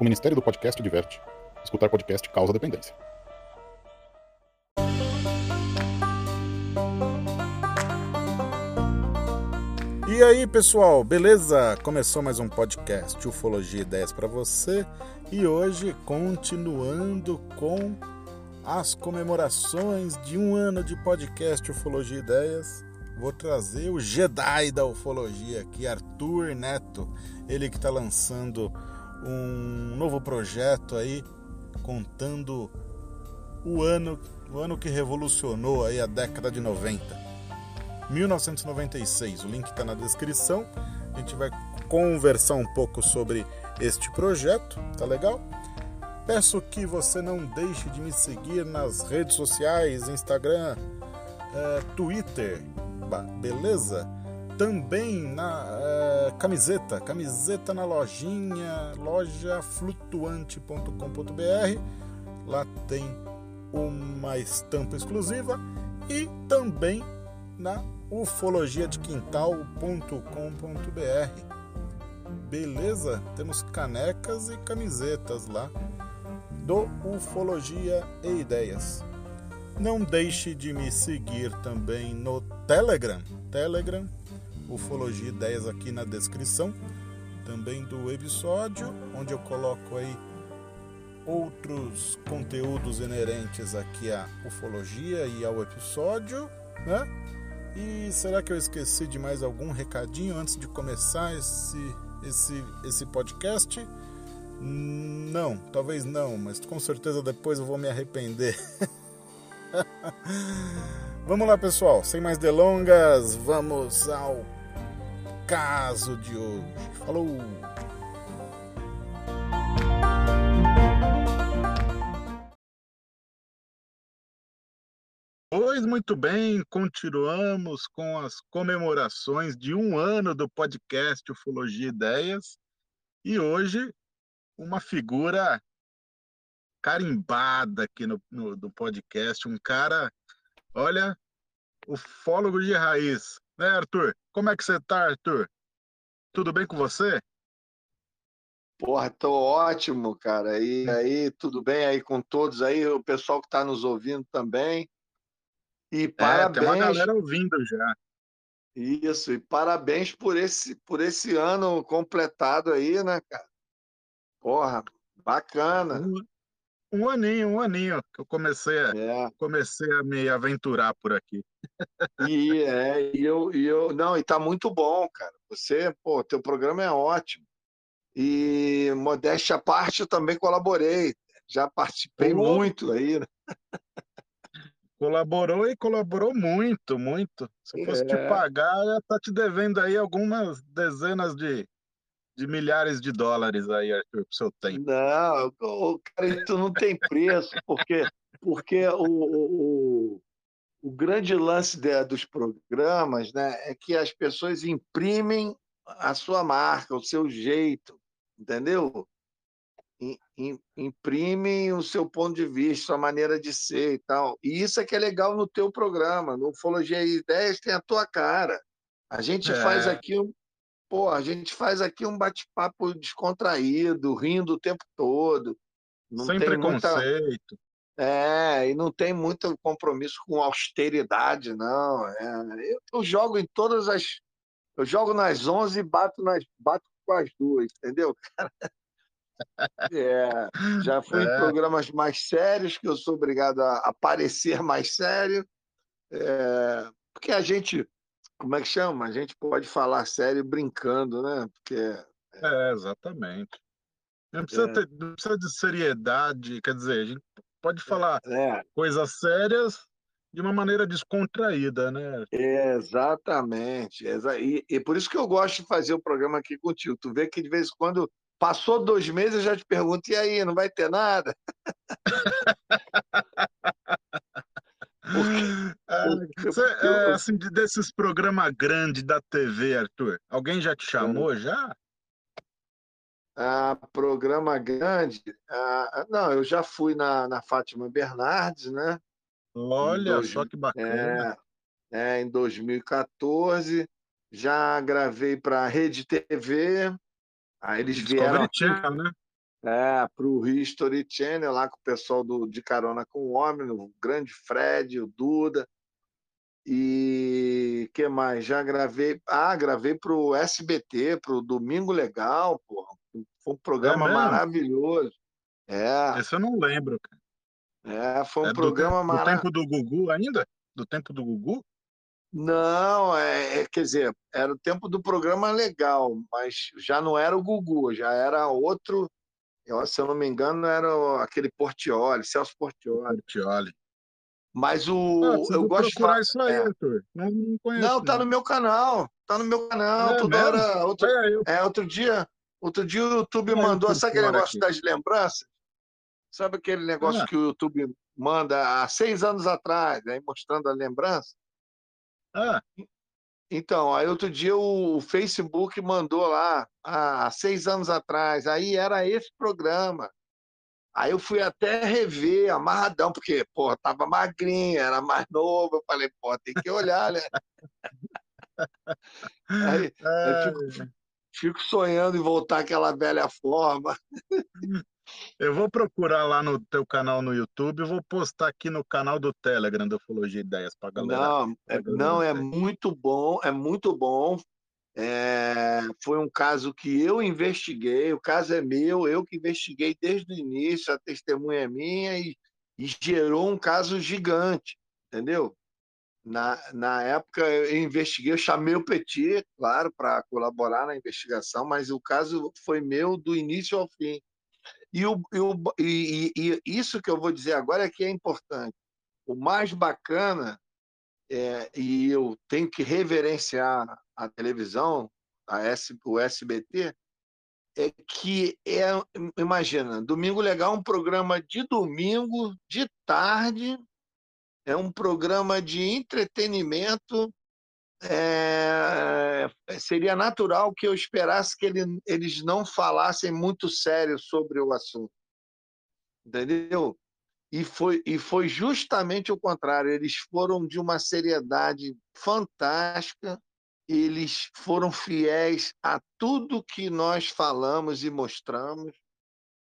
O Ministério do Podcast diverte. Escutar podcast causa dependência. E aí, pessoal, beleza? Começou mais um podcast Ufologia Ideias para você e hoje continuando com as comemorações de um ano de podcast Ufologia Ideias. Vou trazer o Jedi da ufologia aqui, Arthur Neto, ele que está lançando um novo projeto aí contando o ano, o ano que revolucionou aí a década de 90. 1996, o link está na descrição. A gente vai conversar um pouco sobre este projeto, tá legal? Peço que você não deixe de me seguir nas redes sociais, Instagram, é, Twitter, beleza? Também na é, camiseta, camiseta na lojinha, lojaflutuante.com.br. Lá tem uma estampa exclusiva e também na ufologiadequintal.com.br. Beleza? Temos canecas e camisetas lá do Ufologia e Ideias. Não deixe de me seguir também no Telegram. Telegram Ufologia Ideias aqui na descrição também do episódio, onde eu coloco aí outros conteúdos inerentes aqui à ufologia e ao episódio, né? E será que eu esqueci de mais algum recadinho antes de começar esse esse esse podcast? Não, talvez não, mas com certeza depois eu vou me arrepender. vamos lá, pessoal, sem mais delongas, vamos ao caso de hoje. Falou! Pois muito bem, continuamos com as comemorações de um ano do podcast Ufologia Ideias e hoje uma figura carimbada aqui no, no do podcast, um cara, olha, ufólogo de raiz, né, Arthur? Como é que você tá, Arthur? Tudo bem com você? Porra, tô ótimo, cara. E hum. aí, tudo bem aí com todos aí, o pessoal que está nos ouvindo também. E é, parabéns. Tem uma galera ouvindo já. Isso, e parabéns por esse, por esse ano completado aí, né, cara? Porra, bacana. Um, um aninho, um aninho que eu comecei a, é. comecei a me aventurar por aqui. E, é, e eu, e eu, não, e tá muito bom, cara. Você, pô, teu programa é ótimo. E modéstia à parte, eu também colaborei. Já participei Pô. muito aí. Né? Colaborou e colaborou muito, muito. Se eu fosse é. te pagar, ia tá te devendo aí algumas dezenas de, de milhares de dólares aí, Arthur, pro seu tempo. Não, o cara, isso não tem preço, porque, porque o, o, o grande lance de, dos programas né, é que as pessoas imprimem a sua marca, o seu jeito, entendeu? Imprimem o seu ponto de vista, sua maneira de ser e tal. E isso é que é legal no teu programa. No Ufologia e Ideias tem a tua cara. A gente é. faz aqui um, pô, a gente faz aqui um bate-papo descontraído, rindo o tempo todo. Não Sem preconceito. Muita... É, e não tem muito compromisso com austeridade, não. É, eu, eu, jogo em todas as. Eu jogo nas 11 e bato, nas, bato com as duas, entendeu? É, já fui é. em programas mais sérios, que eu sou obrigado a aparecer mais sério, é, porque a gente, como é que chama? A gente pode falar sério brincando, né? Porque, é, exatamente. Não precisa, é. ter, não precisa de seriedade, quer dizer, a gente pode falar é. coisas sérias de uma maneira descontraída, né? Exatamente. E, e, por isso que eu gosto de fazer o programa aqui contigo. Tu vê que de vez em quando passou dois meses, eu já te pergunto, e aí, não vai ter nada? porque, Cê, é, assim, desses programas grandes da TV, Arthur, alguém já te chamou já? Ah, programa grande. Ah, não, eu já fui na, na Fátima Bernardes, né? Olha dois, só que bacana. É, é, em 2014. Já gravei para a Rede TV. Aí eles Discovery vieram. Channel, né? É, para o History Channel, lá com o pessoal do, de Carona com o Homem, o grande Fred, o Duda. E que mais? Já gravei. Ah, gravei para o SBT, para o Domingo Legal, porra. Foi um programa É maravilhoso. É, Esse eu não lembro, cara. é, foi um É do, programa do maravilhoso. tempo do Gugu ainda? Do tempo do Gugu? Não, é, é- quer dizer, era o tempo do programa legal, mas já não era o Gugu, já era outro. Eu- se eu não me engano, era aquele Portioli, Celso Portioli. Portioli. Mas Ah, o, preciso eu gosto de procurar falar. isso aí, é. Arthur. Não, não conheço. Não, tá no meu canal. Tá no meu canal. É toda mesmo? hora. Outro, É, eu é, outro dia, outro dia o YouTube Olha mandou. Sabe aquele negócio aqui. das lembranças? Sabe aquele negócio Ah. que o YouTube manda há seis anos atrás, aí mostrando a lembrança? Ah, Então, aí outro dia o Facebook mandou lá, há seis anos atrás, aí era esse programa. Aí eu fui até rever, amarradão, porque, pô, tava magrinho, era mais novo. Eu falei, pô, tem que olhar, né? Aí é, eu fico, fico sonhando em voltar àquela velha forma. Eu vou procurar lá no teu canal no YouTube vou postar aqui no canal do Telegram do Ufologia Ideias pra galera. Não, é, não, é muito bom, é muito bom. É, foi um caso que eu investiguei, o caso é meu, eu que investiguei desde o início, a testemunha é minha e, e gerou um caso gigante, entendeu? Na, na época eu investiguei, eu chamei o Petit, claro, para colaborar na investigação, mas o caso foi meu do início ao fim. E, o, e, o, e, e isso que eu vou dizer agora é que é importante. O mais bacana é, e eu tenho que reverenciar a televisão, a S, o SBT, é que é, imagina, Domingo Legal é um programa de domingo, de tarde, é um programa de entretenimento. É, seria natural que eu esperasse que ele, eles não falassem muito sério sobre o assunto. Entendeu? E foi, e foi justamente o contrário. Eles foram de uma seriedade fantástica, eles foram fiéis a tudo que nós falamos e mostramos.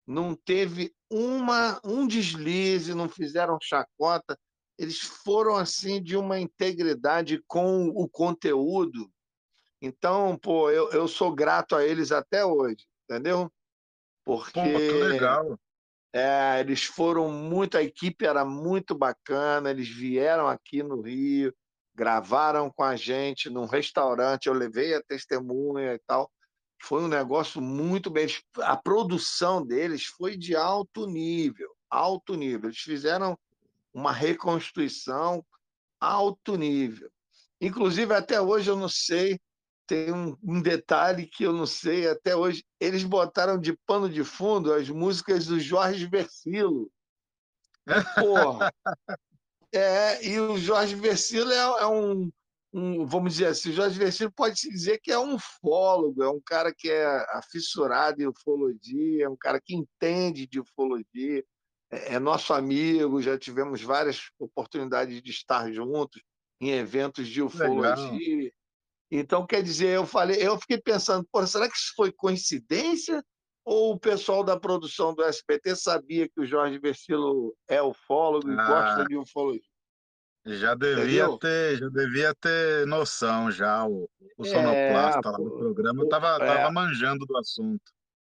Não teve uma, um deslize, não fizeram chacota. Eles foram assim de uma integridade com o conteúdo. Então, pô, eu, eu sou grato a eles até hoje, entendeu? Porque Pô, que legal. é, eles foram muito, a equipe era muito bacana, eles vieram aqui no Rio, gravaram com a gente num restaurante, eu levei a testemunha e tal. Foi um negócio muito bem. A produção deles foi de alto nível, alto nível. Eles fizeram uma reconstituição alto nível. Inclusive, até hoje eu não sei, tem um, um detalhe que eu não sei até hoje. Eles botaram de pano de fundo as músicas do Jorge Versilo. Porra! É, e o Jorge Versilo é, é um, um, vamos dizer assim, o Jorge Versilo pode-se dizer que é um ufólogo, é um cara que é afissurado em ufologia, é um cara que entende de ufologia, é, é nosso amigo, já tivemos várias oportunidades de estar juntos em eventos de ufologia. Então, quer dizer, eu falei, eu fiquei pensando, será que isso foi coincidência? Ou o pessoal da produção do SBT sabia que o Jorge Versilo é ufólogo e Ah. gosta de ufologia? Já devia Entendeu? ter, já devia ter noção já. O, o É, sonoplasta lá pô, do programa pô, tava, é. manjando do assunto.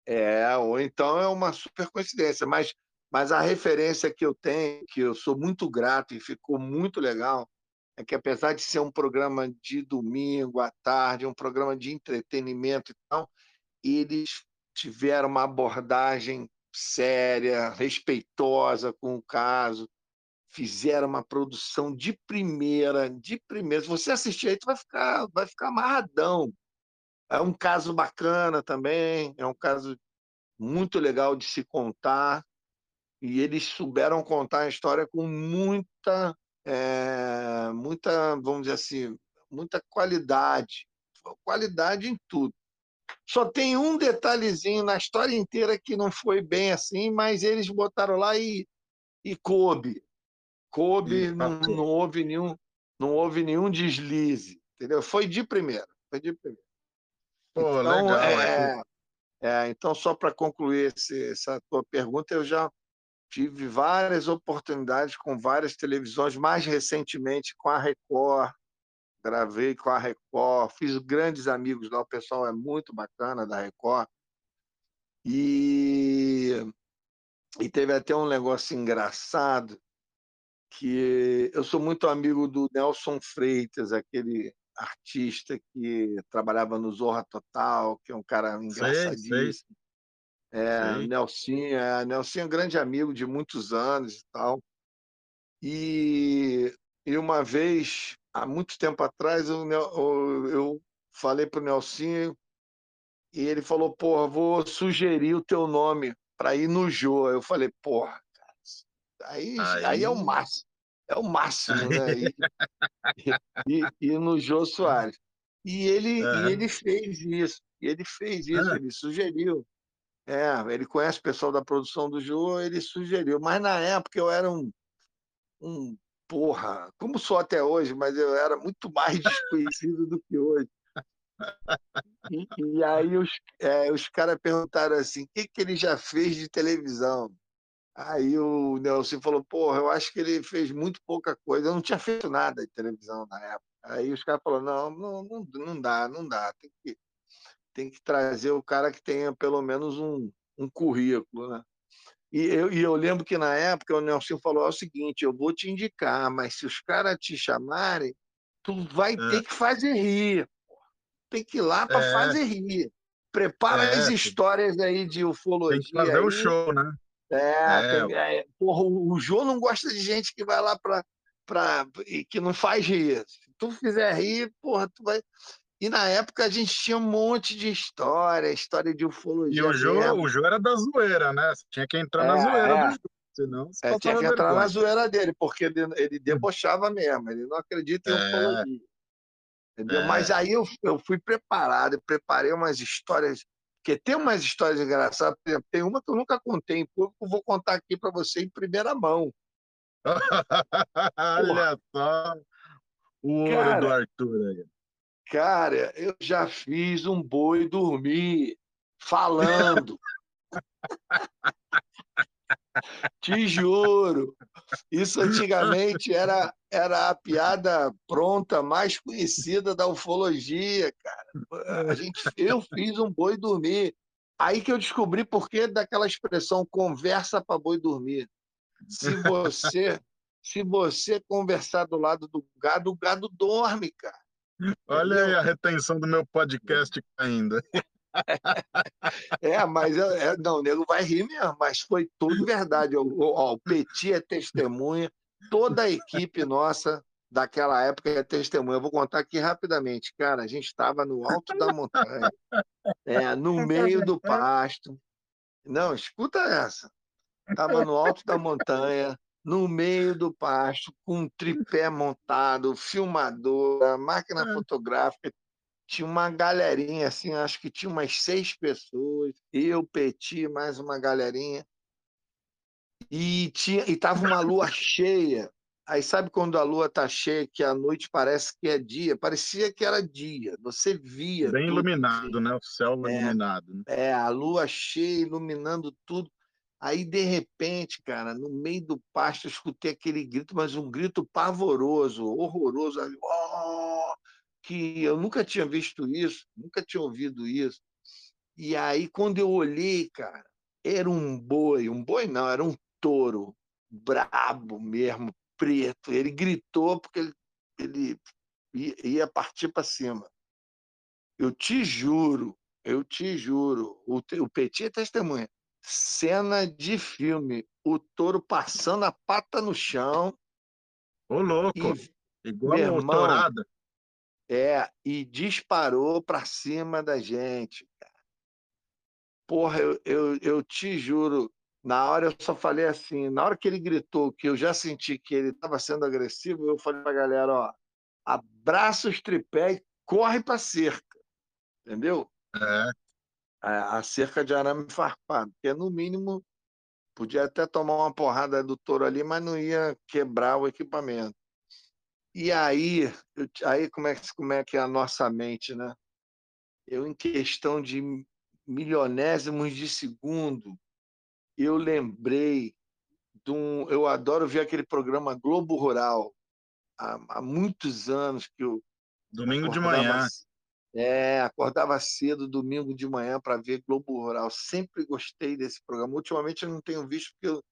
É, ou então é uma super coincidência, mas, mas a referência que eu tenho, que eu sou muito grato e ficou muito legal, é que apesar de ser um programa de domingo à tarde, um programa de entretenimento e tal, eles tiveram uma abordagem séria, respeitosa com o caso, fizeram uma produção de primeira, de primeira. Se você assistir aí, tu vai ficar, vai ficar amarradão. É um caso bacana também, é um caso muito legal de se contar, e eles souberam contar a história com muita, é, muita, vamos dizer assim, muita qualidade, qualidade em tudo. Só tem um detalhezinho na história inteira que não foi bem assim, mas eles botaram lá e, e coube. Coube, E não, não houve nenhum, não houve nenhum deslize, entendeu? Foi de primeira, foi de primeira. Pô, Então, legal. é, é É, então, só para concluir esse, essa tua pergunta, eu já tive várias oportunidades com várias televisões, mais recentemente com a Record, gravei com a Record, fiz grandes amigos lá, o pessoal é muito bacana da Record. E, e teve até um negócio engraçado, que eu sou muito amigo do Nelson Freitas, aquele artista que trabalhava no Zorra Total, que é um cara engraçadíssimo. Sei, sei. É. Nelsinho, é, Nelsinho é um grande amigo de muitos anos e tal. E, e uma vez, há muito tempo atrás, eu, eu, falei para o Nelsinho e ele falou, porra, vou sugerir o teu nome para ir no Jô. Eu falei, porra, cara, aí, aí... aí é o máximo. É o máximo, né? E, e, e no Jô Soares. E ele, e ele fez isso. E ele fez isso, uhum. ele sugeriu. É, ele conhece o pessoal da produção do Jô, ele sugeriu. Mas na época eu era um, um porra, como sou até hoje, mas eu era muito mais desconhecido do que hoje. E, e aí os, é, os caras perguntaram assim: o que, que ele já fez de televisão? Aí o Nelson falou: porra, eu acho que ele fez muito pouca coisa. Eu não tinha feito nada de televisão na época. Aí os caras falaram: não, não, não, não dá, não dá. Tem que, tem que trazer o cara que tenha pelo menos um, um currículo, né? E eu, e eu lembro que na época o Nelson falou o seguinte: eu vou te indicar, mas se os caras te chamarem, tu vai é. ter que fazer rir tem que ir lá para é. fazer rir. Prepara é. as histórias aí de ufologia. Tem que fazer o um show, né? É, é. Tem, é, porra, o João não gosta de gente que vai lá para pra, e que não faz rir. Se tu fizer rir, porra, tu vai. E na época a gente tinha um monte de história, história de ufologia. E o Jô, o Jô era da zoeira, né? Você tinha que entrar é, na zoeira é. do Jô. Senão, você é, tinha que entrar na zoeira dele, porque ele, ele debochava mesmo, ele não acredita em é. ufologia. Entendeu? É. Mas aí eu, eu fui preparado, eu preparei umas histórias, porque tem umas histórias engraçadas, por exemplo, tem uma que eu nunca contei em público, vou contar aqui para você em primeira mão. Olha só o ouro cara, do Arthur aí. Cara, eu já fiz um boi dormir falando. Te juro. Isso antigamente era, era a piada pronta mais conhecida da ufologia, cara. A gente, eu fiz um boi dormir. Aí que eu descobri por que daquela expressão conversa para boi dormir. Se você se você conversar do lado do gado, o gado dorme, cara. Olha aí a retenção do meu podcast ainda. É, mas é, não, o nego vai rir mesmo, mas foi tudo verdade. O, o, o Petit é testemunha, toda a equipe nossa daquela época é testemunha. Eu vou contar aqui rapidamente. Cara, a gente estava no alto da montanha, é, no meio do pasto. Não, escuta essa. Estava no alto da montanha, no meio do pasto, com um tripé montado, filmadora, máquina ah. fotográfica, tinha uma galerinha, assim, acho que tinha umas seis pessoas, eu, Petit, mais uma galerinha. E tinha e tava uma lua cheia. Aí sabe quando a lua tá cheia, que a noite parece que é dia? Parecia que era dia. Você via. Bem iluminado, assim. né? O céu é, iluminado. Né? É, a lua cheia, iluminando tudo. Aí, de repente, cara, no meio do pasto, eu escutei aquele grito, mas um grito pavoroso, horroroso. Oh! que eu nunca tinha visto isso, nunca tinha ouvido isso. E aí, quando eu olhei, cara, era um boi, um boi não, era um touro, brabo mesmo, preto. Ele gritou porque ele, ele ia partir para cima. Eu te juro, eu te juro, o, o Petit é testemunha. Cena de filme, o touro passando a pata no chão. Ô, louco! E, igual uma irmão, é, e disparou para cima da gente, cara. Porra, eu, eu, eu te juro, na hora eu só falei assim, na hora que ele gritou que eu já senti que ele estava sendo agressivo, eu falei para a galera, ó, abraça os tripé e corre para cerca, entendeu? É. A, a cerca de arame farpado, porque no mínimo podia até tomar uma porrada do touro ali, mas não ia quebrar o equipamento. E aí, eu, aí como, é, como é que é a nossa mente, né? Eu, em questão de milionésimos de segundo, eu lembrei de um. Eu adoro ver aquele programa Globo Rural. Há, há muitos anos que eu. Domingo de manhã. É, acordava cedo domingo de manhã para ver Globo Rural. Sempre gostei desse programa. Ultimamente eu não tenho visto porque eu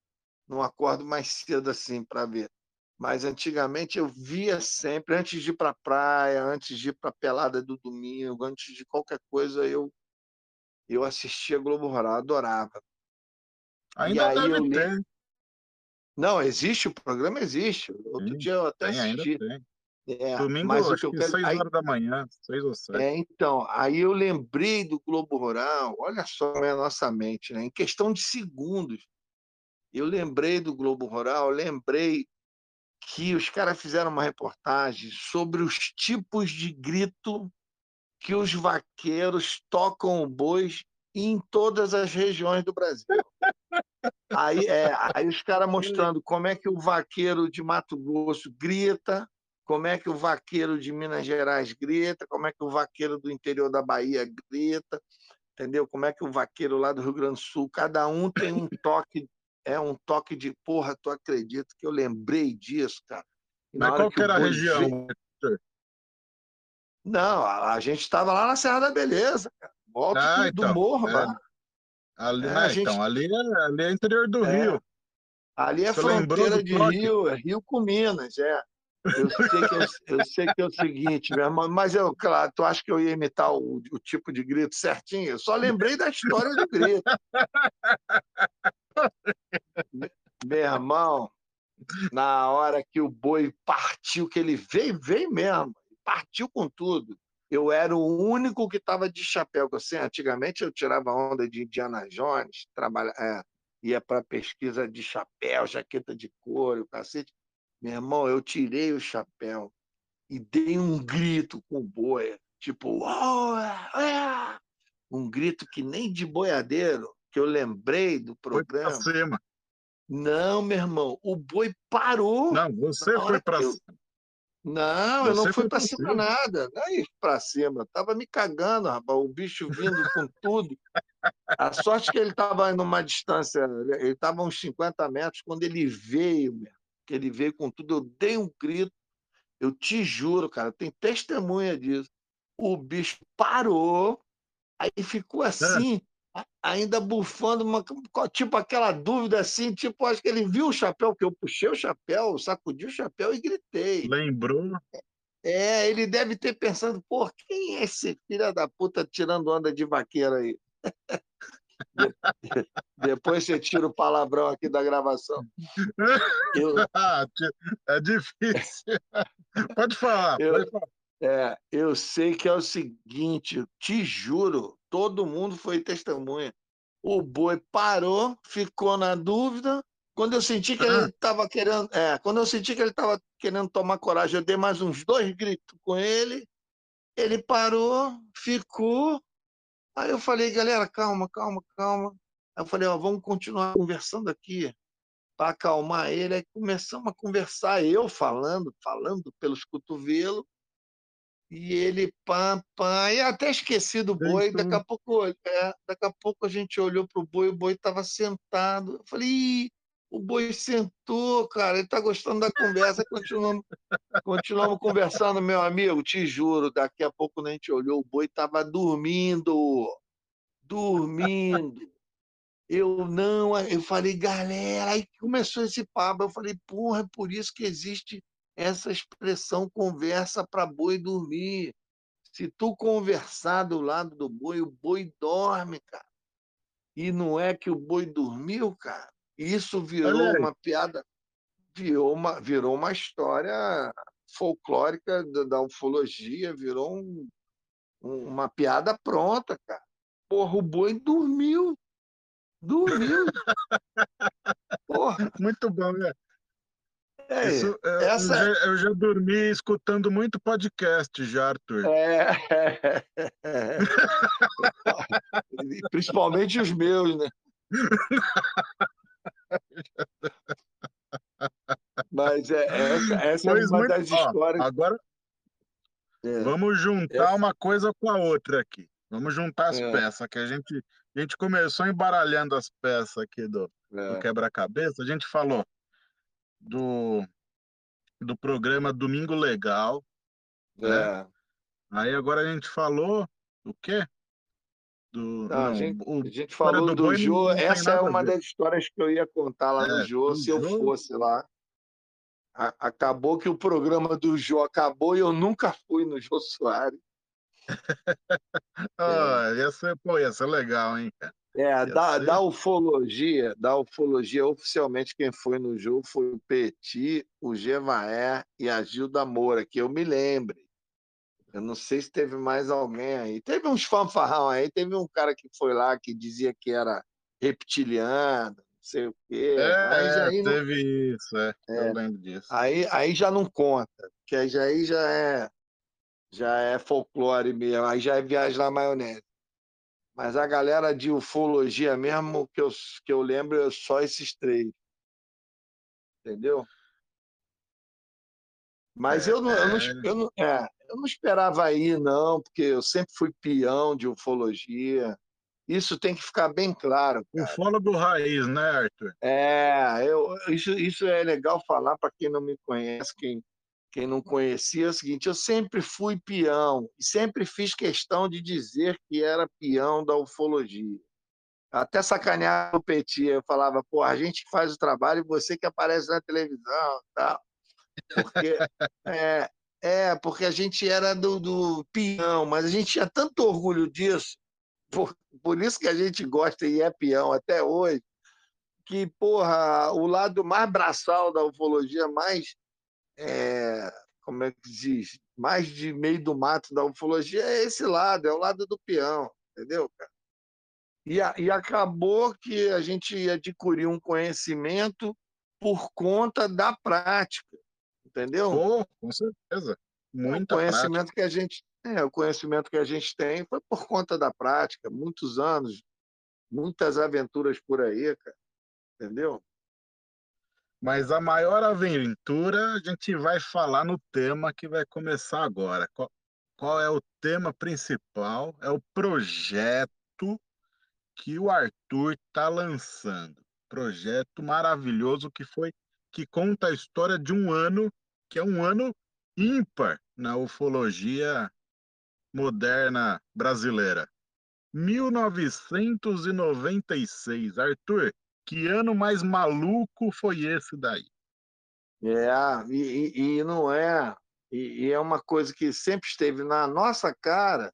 não acordo mais cedo assim para ver. Mas antigamente eu via sempre, antes de ir para a praia, antes de ir para a pelada do domingo, antes de qualquer coisa, eu eu assistia Globo Rural, adorava. Ainda deve eu... ter. Não, existe, o programa existe. Outro Sim, dia eu até assisti. Tem. É, Domingo, mas acho que, que quero... 6 horas aí... da manhã, 6 ou 7. É, então, aí eu lembrei do Globo Rural, olha só é a nossa mente, né? Em questão de segundos, eu lembrei do Globo Rural, lembrei que os caras fizeram uma reportagem sobre os tipos de grito que os vaqueiros tocam bois em todas as regiões do Brasil. Aí, é, aí os caras mostrando como é que o vaqueiro de Mato Grosso grita, como é que o vaqueiro de Minas Gerais grita, como é que o vaqueiro do interior da Bahia grita, entendeu? Como é que o vaqueiro lá do Rio Grande do Sul, cada um tem um toque, é um toque de porra, tu acredita que eu lembrei disso, cara. Mas qual que era a região? Não, a, a gente estava lá na Serra da Beleza, cara. Volta ah, do, então, morro, é. mano. Ali, é, né, gente... então, ali é, ali é interior do é. Rio. Ali é Você fronteira de Rio, é Rio com Minas, é. Eu sei, que é, eu sei que é o seguinte, meu irmão, mas eu, claro, tu acha que eu ia imitar o, o tipo de grito certinho? Eu só lembrei da história do grito. meu irmão, na hora que o boi partiu, que ele veio, veio mesmo, partiu com tudo. Eu era o único que estava de chapéu. Assim, antigamente eu tirava onda de Indiana Jones, trabalha, é, ia para pesquisa de chapéu, jaqueta de couro, cacete. Meu irmão, eu tirei o chapéu e dei um grito com boi, tipo, oh, é! um grito que nem de boiadeiro, que eu lembrei do programa. Foi pra cima. Não, meu irmão, o boi parou. Não, você foi para eu... cima. Não, você eu não fui para cima, cima nada. Não é para cima. Tava me cagando, rapaz. O bicho vindo com tudo. A sorte que ele estava numa distância, ele estava uns 50 metros, quando ele veio, meu, que ele veio com tudo, eu dei um grito, eu te juro, cara, tem testemunha disso. O bicho parou, aí ficou assim, é. ainda bufando, uma, tipo aquela dúvida assim, tipo, acho que ele viu o chapéu, que eu puxei o chapéu, sacudi o chapéu e gritei. Lembrou? É, ele deve ter pensado, pô, quem é esse filho da puta tirando onda de vaqueiro aí? Depois você tira o palavrão aqui da gravação. Eu... É difícil. Pode falar, eu, pode falar. É, eu sei que é o seguinte, te juro, todo mundo foi testemunha. O boi parou, ficou na dúvida. Quando eu senti que ele estava querendo, é, quando eu senti que ele estava querendo tomar coragem, eu dei mais uns dois gritos com ele. Ele parou, ficou, Aí eu falei, galera, calma, calma, calma. Aí eu falei, ó, vamos continuar conversando aqui para acalmar ele. Aí começamos a conversar, eu falando, falando pelos cotovelos, e ele pam, pam, e até esqueci do boi. Daqui a pouco, é, daqui a pouco a gente olhou para o boi, o boi estava sentado. Eu falei, o boi sentou, cara, ele está gostando da conversa. Continuamos, continuamos conversando, meu amigo, te juro. Daqui a pouco, quando a gente olhou, o boi estava dormindo. Dormindo. Eu não, eu falei, galera, aí começou esse papo. Eu falei, porra, é por isso que existe essa expressão conversa para boi dormir. Se tu conversar do lado do boi, o boi dorme, cara. E não é que o boi dormiu, cara. Isso virou uma piada, virou uma, virou uma história folclórica da, da ufologia, virou um, um, uma piada pronta, cara. Porra, o boi dormiu. Dormiu. Porra. Muito bom, né? É, Isso, é, essa... eu, já, eu, já, dormi escutando muito podcast já, Arthur. É, é, é. Principalmente os meus, né? Mas é, essa, essa é uma das ó, histórias. Agora, é, vamos juntar é. uma coisa com a outra aqui. Vamos juntar as É. peças, que a gente, a gente começou embaralhando as peças aqui do, do É, quebra-cabeça. A gente falou do, do programa Domingo Legal. é. Aí agora a gente falou do quê? Do, Não, a não, gente- o- A gente falou do do Jô, essa é a uma das histórias que eu ia contar lá É, no Jô, se eu Jô- fosse lá. A- Acabou que o programa do Jô acabou e eu nunca fui no Jô Soares. Ah, ia ser, pô, ia ser legal, hein? É, da, ser. da ufologia, da ufologia, oficialmente quem foi no jogo foi o Petit, o Gevaé e a Gilda Moura, que eu me lembre. Eu não sei se teve mais alguém aí. Teve uns fanfarrão aí, teve um cara que foi lá que dizia que era reptiliano, não sei o quê. É, aí, não- teve isso, é, É. eu lembro disso. aí, aí já não conta, porque aí já, aí já é já é folclore mesmo, aí já é viagem na maionese. Mas a galera de ufologia mesmo, que eu, que eu lembro, é só esses três. Entendeu? Mas É, eu, não, eu, não, é. eu, não, é, eu não esperava aí, não, porque eu sempre fui peão de ufologia. Isso tem que ficar bem claro. Ufólogo raiz, né, Arthur? É, eu, isso, isso é legal falar para quem não me conhece, quem, quem não conhecia, é o seguinte: eu sempre fui peão e sempre fiz questão de dizer que era peão da ufologia. Até sacanear o Petit, eu falava, pô, a gente que faz o trabalho e você que aparece na televisão, tal. Porque é, é porque a gente era do, do peão, mas a gente tinha tanto orgulho disso, por, por isso que a gente gosta e é peão até hoje que, porra, o lado mais braçal da ufologia, mais. é, como é que diz? Mais de meio do mato da ufologia é esse lado, é o lado do peão, entendeu, cara? E, a- e acabou que a gente adquiriu um conhecimento por conta da prática, entendeu? Pô, com certeza. Muita o prática. conhecimento que a gente é, o conhecimento que a gente tem foi por conta da prática, muitos anos, muitas aventuras por aí, cara. Entendeu? Mas a maior aventura a gente vai falar no tema que vai começar agora. Qual, qual é o tema principal? É o projeto que o Arthur está lançando. Projeto maravilhoso que foi que conta a história de um ano que é um ano ímpar na ufologia moderna brasileira. 1996. Arthur, que ano mais maluco foi esse daí? É, e, e- não é. E, e é uma coisa que sempre esteve na nossa cara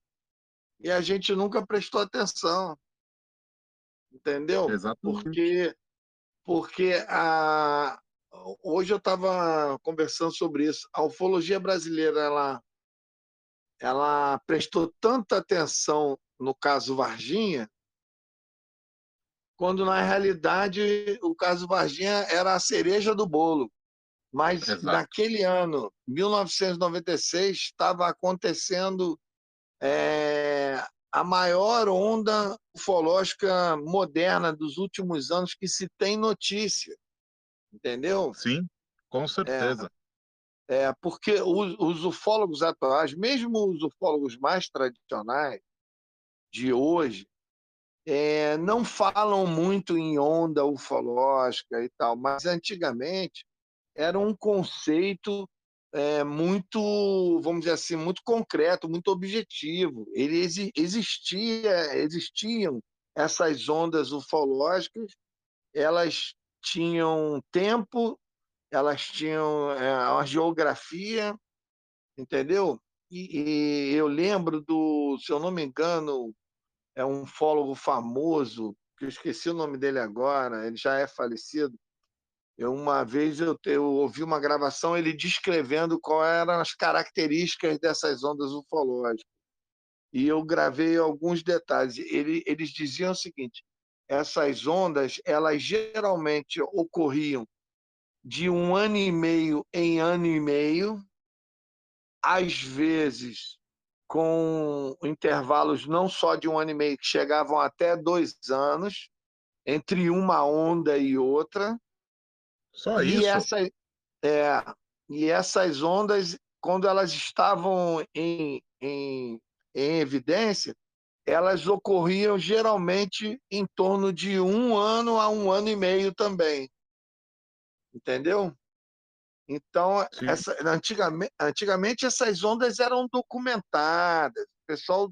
e a gente nunca prestou atenção. Entendeu? Exatamente. Porque, porque a, hoje eu estava conversando sobre isso. A ufologia brasileira ela, ela prestou tanta atenção no caso Varginha, quando na realidade o caso Varginha era a cereja do bolo. Mas Exato. naquele ano, 1996, estava acontecendo é, a maior onda ufológica moderna dos últimos anos que se tem notícia. Entendeu? Sim, com certeza. É, porque os, os ufólogos atuais, mesmo os ufólogos mais tradicionais de hoje, é, não falam muito em onda ufológica e tal, mas antigamente era um conceito é, muito, vamos dizer assim, muito concreto, muito objetivo. Ele exi- existia, existiam essas ondas ufológicas, elas tinham tempo, elas tinham é, uma geografia, entendeu? E, e eu lembro do, se eu não me engano, é um ufólogo famoso, que eu esqueci o nome dele agora, ele já é falecido. Eu, uma vez eu, eu ouvi uma gravação ele descrevendo quais eram as características dessas ondas ufológicas. E eu gravei alguns detalhes. Ele, eles diziam o seguinte: essas ondas, elas geralmente ocorriam de um ano e meio em ano e meio, às vezes com intervalos não só de um ano e meio, que chegavam até dois anos, entre uma onda e outra. Só e, isso. essa, é, e essas ondas, quando elas estavam em, em, em evidência, elas ocorriam geralmente em torno de um ano a um ano e meio também. Entendeu? Então, essa, antigamente, antigamente essas ondas eram documentadas. O pessoal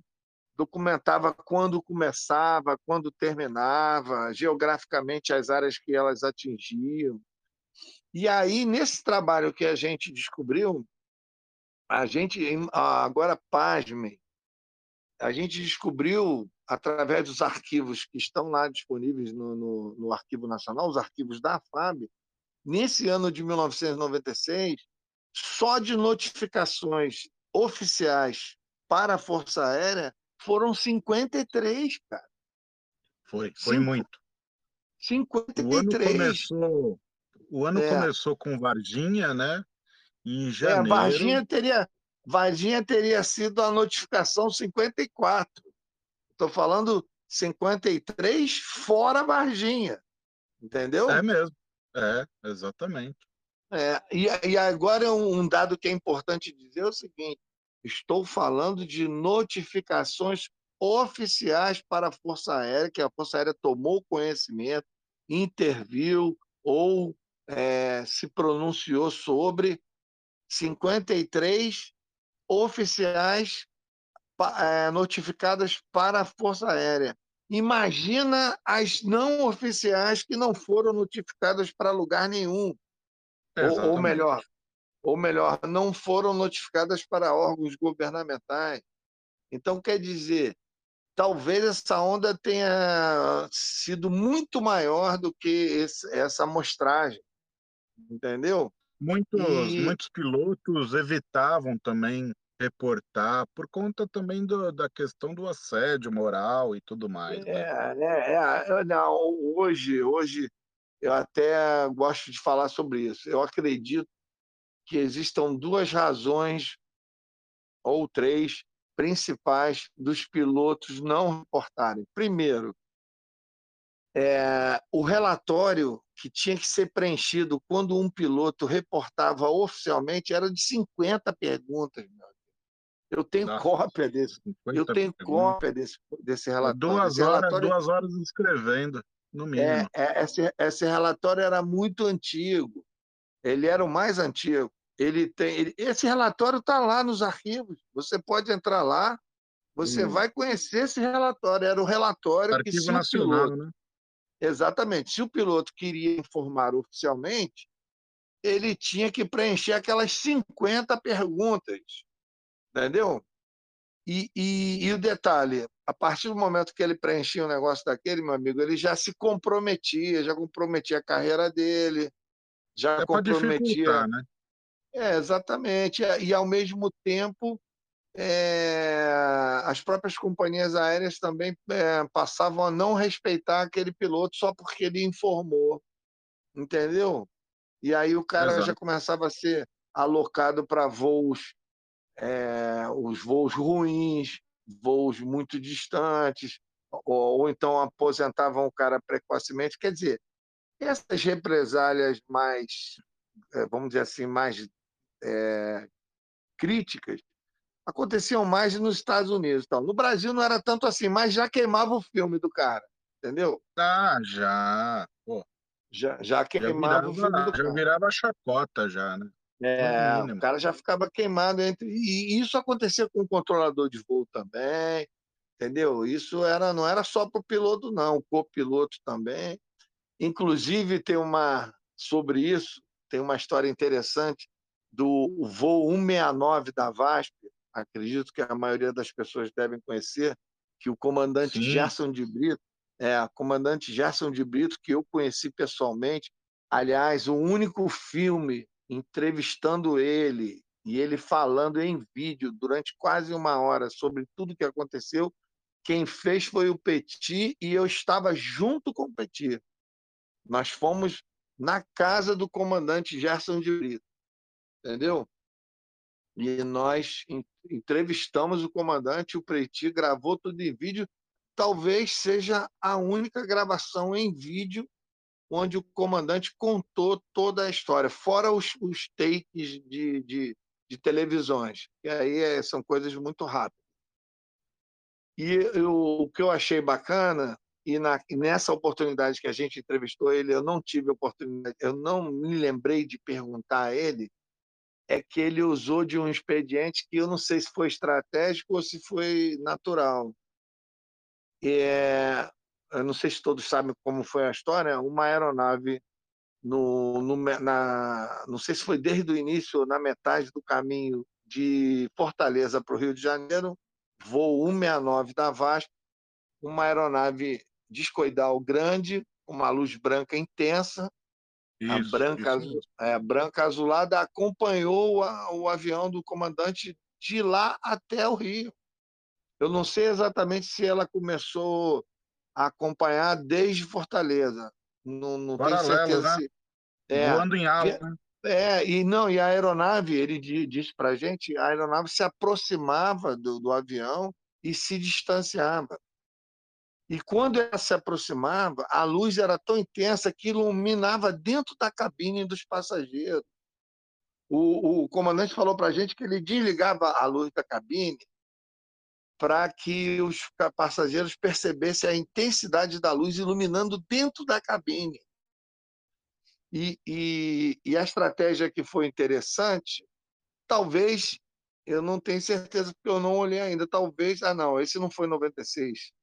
documentava quando começava, quando terminava, geograficamente as áreas que elas atingiam. E aí, nesse trabalho que a gente descobriu, a gente, agora pasmem, a gente descobriu, através dos arquivos que estão lá disponíveis no, no, no Arquivo Nacional, os arquivos da FAB, nesse ano de 1996, só de notificações oficiais para a Força Aérea foram 53, cara. Foi, foi Cinco, muito. 53. O ano começou, o ano é. começou com Varginha, né? Em janeiro. É, Varginha teria, Varginha teria sido a notificação 54. Estou falando 53 fora Varginha. Entendeu? É mesmo. É, exatamente. É, e, e agora um, um dado que é importante dizer é o seguinte: estou falando de notificações oficiais para a Força Aérea, que a Força Aérea tomou conhecimento, interviu ou é, se pronunciou sobre 53 oficiais é, notificadas para a Força Aérea. Imagina as não oficiais que não foram notificadas para lugar nenhum. Ou, ou, melhor, ou melhor, não foram notificadas para órgãos governamentais. Então, quer dizer, talvez essa onda tenha sido muito maior do que esse, essa amostragem. Entendeu? Muitos, e... muitos pilotos evitavam também reportar por conta também do, da questão do assédio moral e tudo mais. Né? É, né? É, não, hoje, hoje eu até gosto de falar sobre isso. Eu acredito que existam duas razões ou três principais dos pilotos não reportarem. Primeiro, é, o relatório que tinha que ser preenchido quando um piloto reportava oficialmente era de 50 perguntas, meu eu tenho Nossa, cópia desse. Eu tenho cópia desse, desse relatório. Duas horas, relatório... duas horas escrevendo, no mínimo. É, é, esse, esse relatório era muito antigo. Ele era o mais antigo. Ele tem, ele, esse relatório está lá nos arquivos. Você pode entrar lá, você hum. vai conhecer esse relatório. Era o relatório Arquivo que se Nacional, piloto, né? Exatamente. Se o piloto queria informar oficialmente, ele tinha que preencher aquelas 50 perguntas entendeu? E, e, e, o detalhe, a partir do momento que ele preenchia o um negócio daquele, meu amigo, ele já se comprometia, já comprometia a carreira dele, já é comprometia. Né? É, exatamente. E ao mesmo tempo, é... as próprias companhias aéreas também é, passavam a não respeitar aquele piloto só porque ele informou. Entendeu? E aí o cara Exato. já começava a ser alocado para voos é, os voos ruins, voos muito distantes, ou, ou, então aposentavam o cara precocemente. Quer dizer, essas represálias mais, é, vamos dizer assim, mais é, críticas aconteciam mais nos Estados Unidos. Então, no Brasil não era tanto assim, mas já queimava o filme do cara, entendeu? Ah, já. Pô. Já, já queimava já virava, o filme do já cara. Já virava chacota, já, né? É, o cara já ficava queimado entre. E isso acontecia com o controlador de voo também, entendeu? Isso era, não era só para o piloto, não, o copiloto também. Inclusive, tem uma. Sobre isso, tem uma história interessante do voo 169 da VASP, acredito que a maioria das pessoas devem conhecer, que o comandante Sim. Gerson de Brito, é, o comandante Gerson de Brito, que eu conheci pessoalmente, aliás, o único filme entrevistando ele e ele falando em vídeo durante quase uma hora sobre tudo que aconteceu. Quem fez foi o Petit e eu estava junto com o Petit. Nós fomos na casa do comandante Gerson de Brito, entendeu? E nós entrevistamos o comandante, o Petit gravou tudo em vídeo. Talvez seja a única gravação em vídeo onde o comandante contou toda a história, fora os, os takes de, de, de televisões. E aí é, são coisas muito rápidas. E eu, o que eu achei bacana, e, na, nessa oportunidade que a gente entrevistou ele, eu não tive oportunidade, eu não me lembrei de perguntar a ele, é que ele usou de um expediente que eu não sei se foi estratégico ou se foi natural. É, eu não sei se todos sabem como foi a história, uma aeronave no, no, na, não sei se foi desde o início ou na metade do caminho de Fortaleza para o Rio de Janeiro, voo 169 da VASP, uma aeronave discoidal grande, uma luz branca intensa, isso, a branca, isso. É, branca azulada acompanhou a, o avião do comandante de lá até o Rio. Eu não sei exatamente se ela começou acompanhar desde Fortaleza. Não, não tenho certeza. Né? Se... É, Voando em alta. Né? É, e não, e a aeronave, ele disse para a gente, a aeronave se aproximava do, do avião e se distanciava. E quando ela se aproximava, a luz era tão intensa que iluminava dentro da cabine dos passageiros. O, o comandante falou para a gente que ele desligava a luz da cabine para que os passageiros percebessem a intensidade da luz iluminando dentro da cabine. E, e, e, a estratégia que foi interessante, talvez, eu não tenho certeza porque eu não olhei ainda, talvez, ah não, esse não foi 96.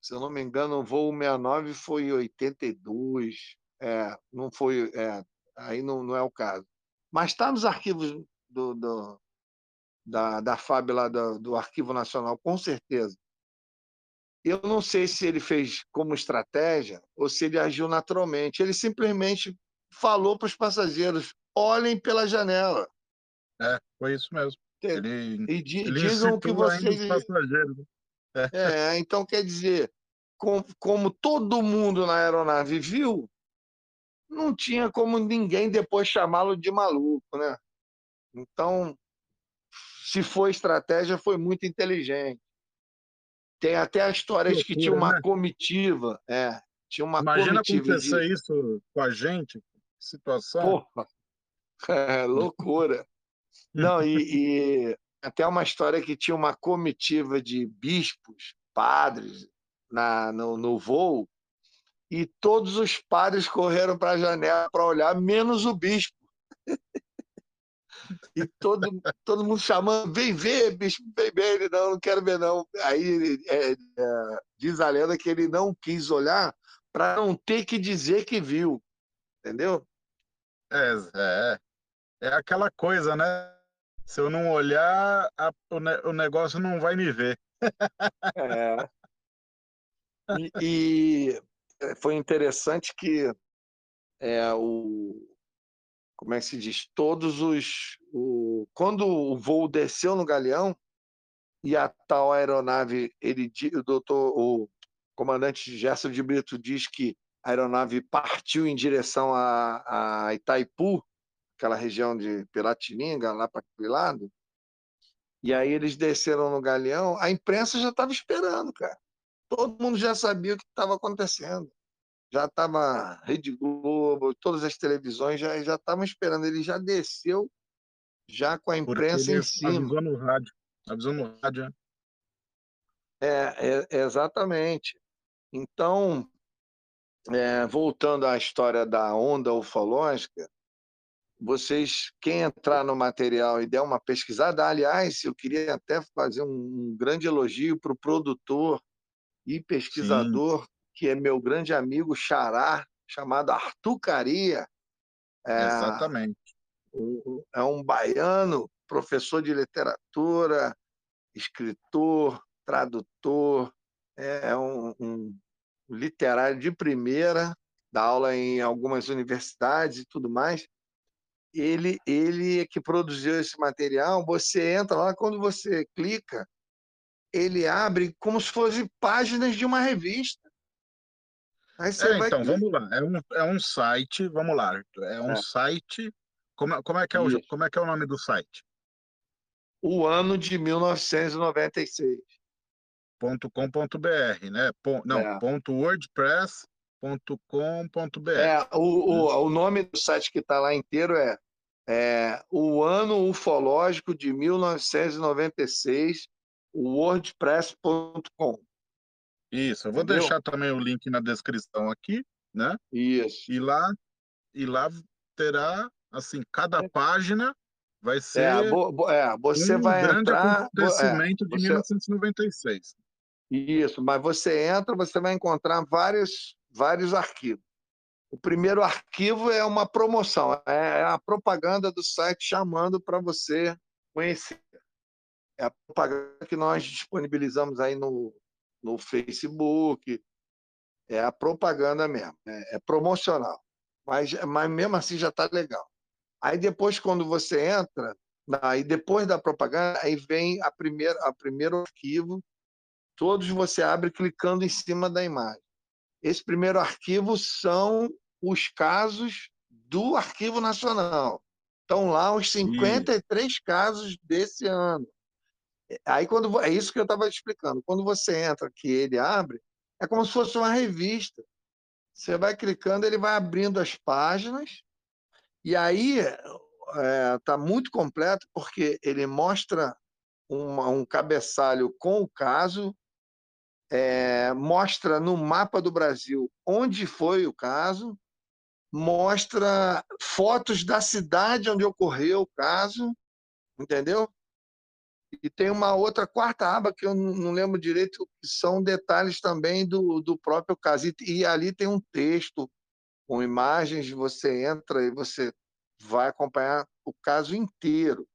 Se eu não me engano, o voo 69 foi em 82. É, não foi, é, aí não, não é o caso. Mas está nos arquivos do, do da, da FAB lá do, do Arquivo Nacional, com certeza. Eu não sei se ele fez como estratégia ou se ele agiu naturalmente. Ele simplesmente falou para os passageiros: olhem pela janela. É, foi isso mesmo. Ele, e di, ele digam o que vocês. É. é, então quer dizer, com, como todo mundo na aeronave viu, não tinha como ninguém depois chamá-lo de maluco, né? Então, se foi estratégia, foi muito inteligente. Tem até a história de que tinha uma né? comitiva. É, tinha uma Imagina comitiva acontecer de... isso com a gente, situação. Porra, é, loucura. Não, e, e, até uma história que tinha uma comitiva de bispos, padres, na, no, no voo, e todos os padres correram para a janela para olhar, menos o bispo. E todo, todo mundo chamando, vem ver, bicho, vem ver. Ele, não, não quero ver, não. Aí é, é, diz a lenda que ele não quis olhar para não ter que dizer que viu. Entendeu? É, é, é aquela coisa, né? Se eu não olhar, a, o, ne, o negócio não vai me ver. É. E, e foi interessante que é, o, como é que se diz? Todos os. O, quando o voo desceu no galeão e a tal aeronave, ele, o doutor, o comandante Gerson de Brito diz que a aeronave partiu em direção a, a Itaipu, aquela região de Piratininga, lá para aquele lado. E aí eles desceram no galeão, a imprensa já estava esperando, cara. Todo mundo já sabia o que estava acontecendo já estava Rede Globo, todas as televisões já já estavam esperando. Ele já desceu já com a imprensa em cima. Avisou no rádio. Avisou no rádio, né? É, é exatamente. Então, é, voltando à história da onda ufológica, vocês, quem entrar no material e der uma pesquisada, aliás, eu queria até fazer um, um grande elogio para o produtor e pesquisador Sim que é meu grande amigo Xará, chamado Arthur Caria. É, Exatamente. É um baiano, professor de literatura, escritor, tradutor, é um, um literário de primeira, dá aula em algumas universidades e tudo mais. Ele, ele é que produziu esse material. Você entra lá, quando você clica, ele abre como se fossem páginas de uma revista. Aí você é, vai... Então, vamos lá. É um, é um site, vamos lá, É um é. site. Como, como, é que é o, como é que é o nome do site? O ano de 1996. .com.br, né? não, é. ponto .wordpress.com.br. É, o, o, o nome do site que está lá inteiro é, é O Ano Ufológico de 1996, wordpress.com. Isso, eu vou Entendeu? deixar também o link na descrição aqui, né? Isso. E lá, e lá terá, assim, cada é. página vai é, ser é, bo, é, você um vai grande entrar, acontecimento é, de você, 1996. Isso, mas você entra, você vai encontrar vários, vários arquivos. O primeiro arquivo é uma promoção, é a propaganda do site chamando para você conhecer. É a propaganda que nós disponibilizamos aí no, no Facebook, é a propaganda mesmo, é, é promocional. Mas, mas mesmo assim já está legal. Aí depois, quando você entra, aí depois da propaganda, aí vem a primeira, a primeiro arquivo, todos você abre clicando em cima da imagem. Esse primeiro arquivo são os casos do Arquivo Nacional. Estão lá os 53 casos desse ano. Aí quando é isso que eu estava explicando. Quando você entra que ele abre, é como se fosse uma revista. Você vai clicando, ele vai abrindo as páginas e aí está é, tá muito completo porque ele mostra uma, um cabeçalho com o caso, é, mostra no mapa do Brasil onde foi o caso, mostra fotos da cidade onde ocorreu o caso, entendeu? E tem uma outra quarta aba que eu não lembro direito, que são detalhes também do, do próprio caso. E, e ali tem um texto com imagens, você entra e você vai acompanhar o caso inteiro.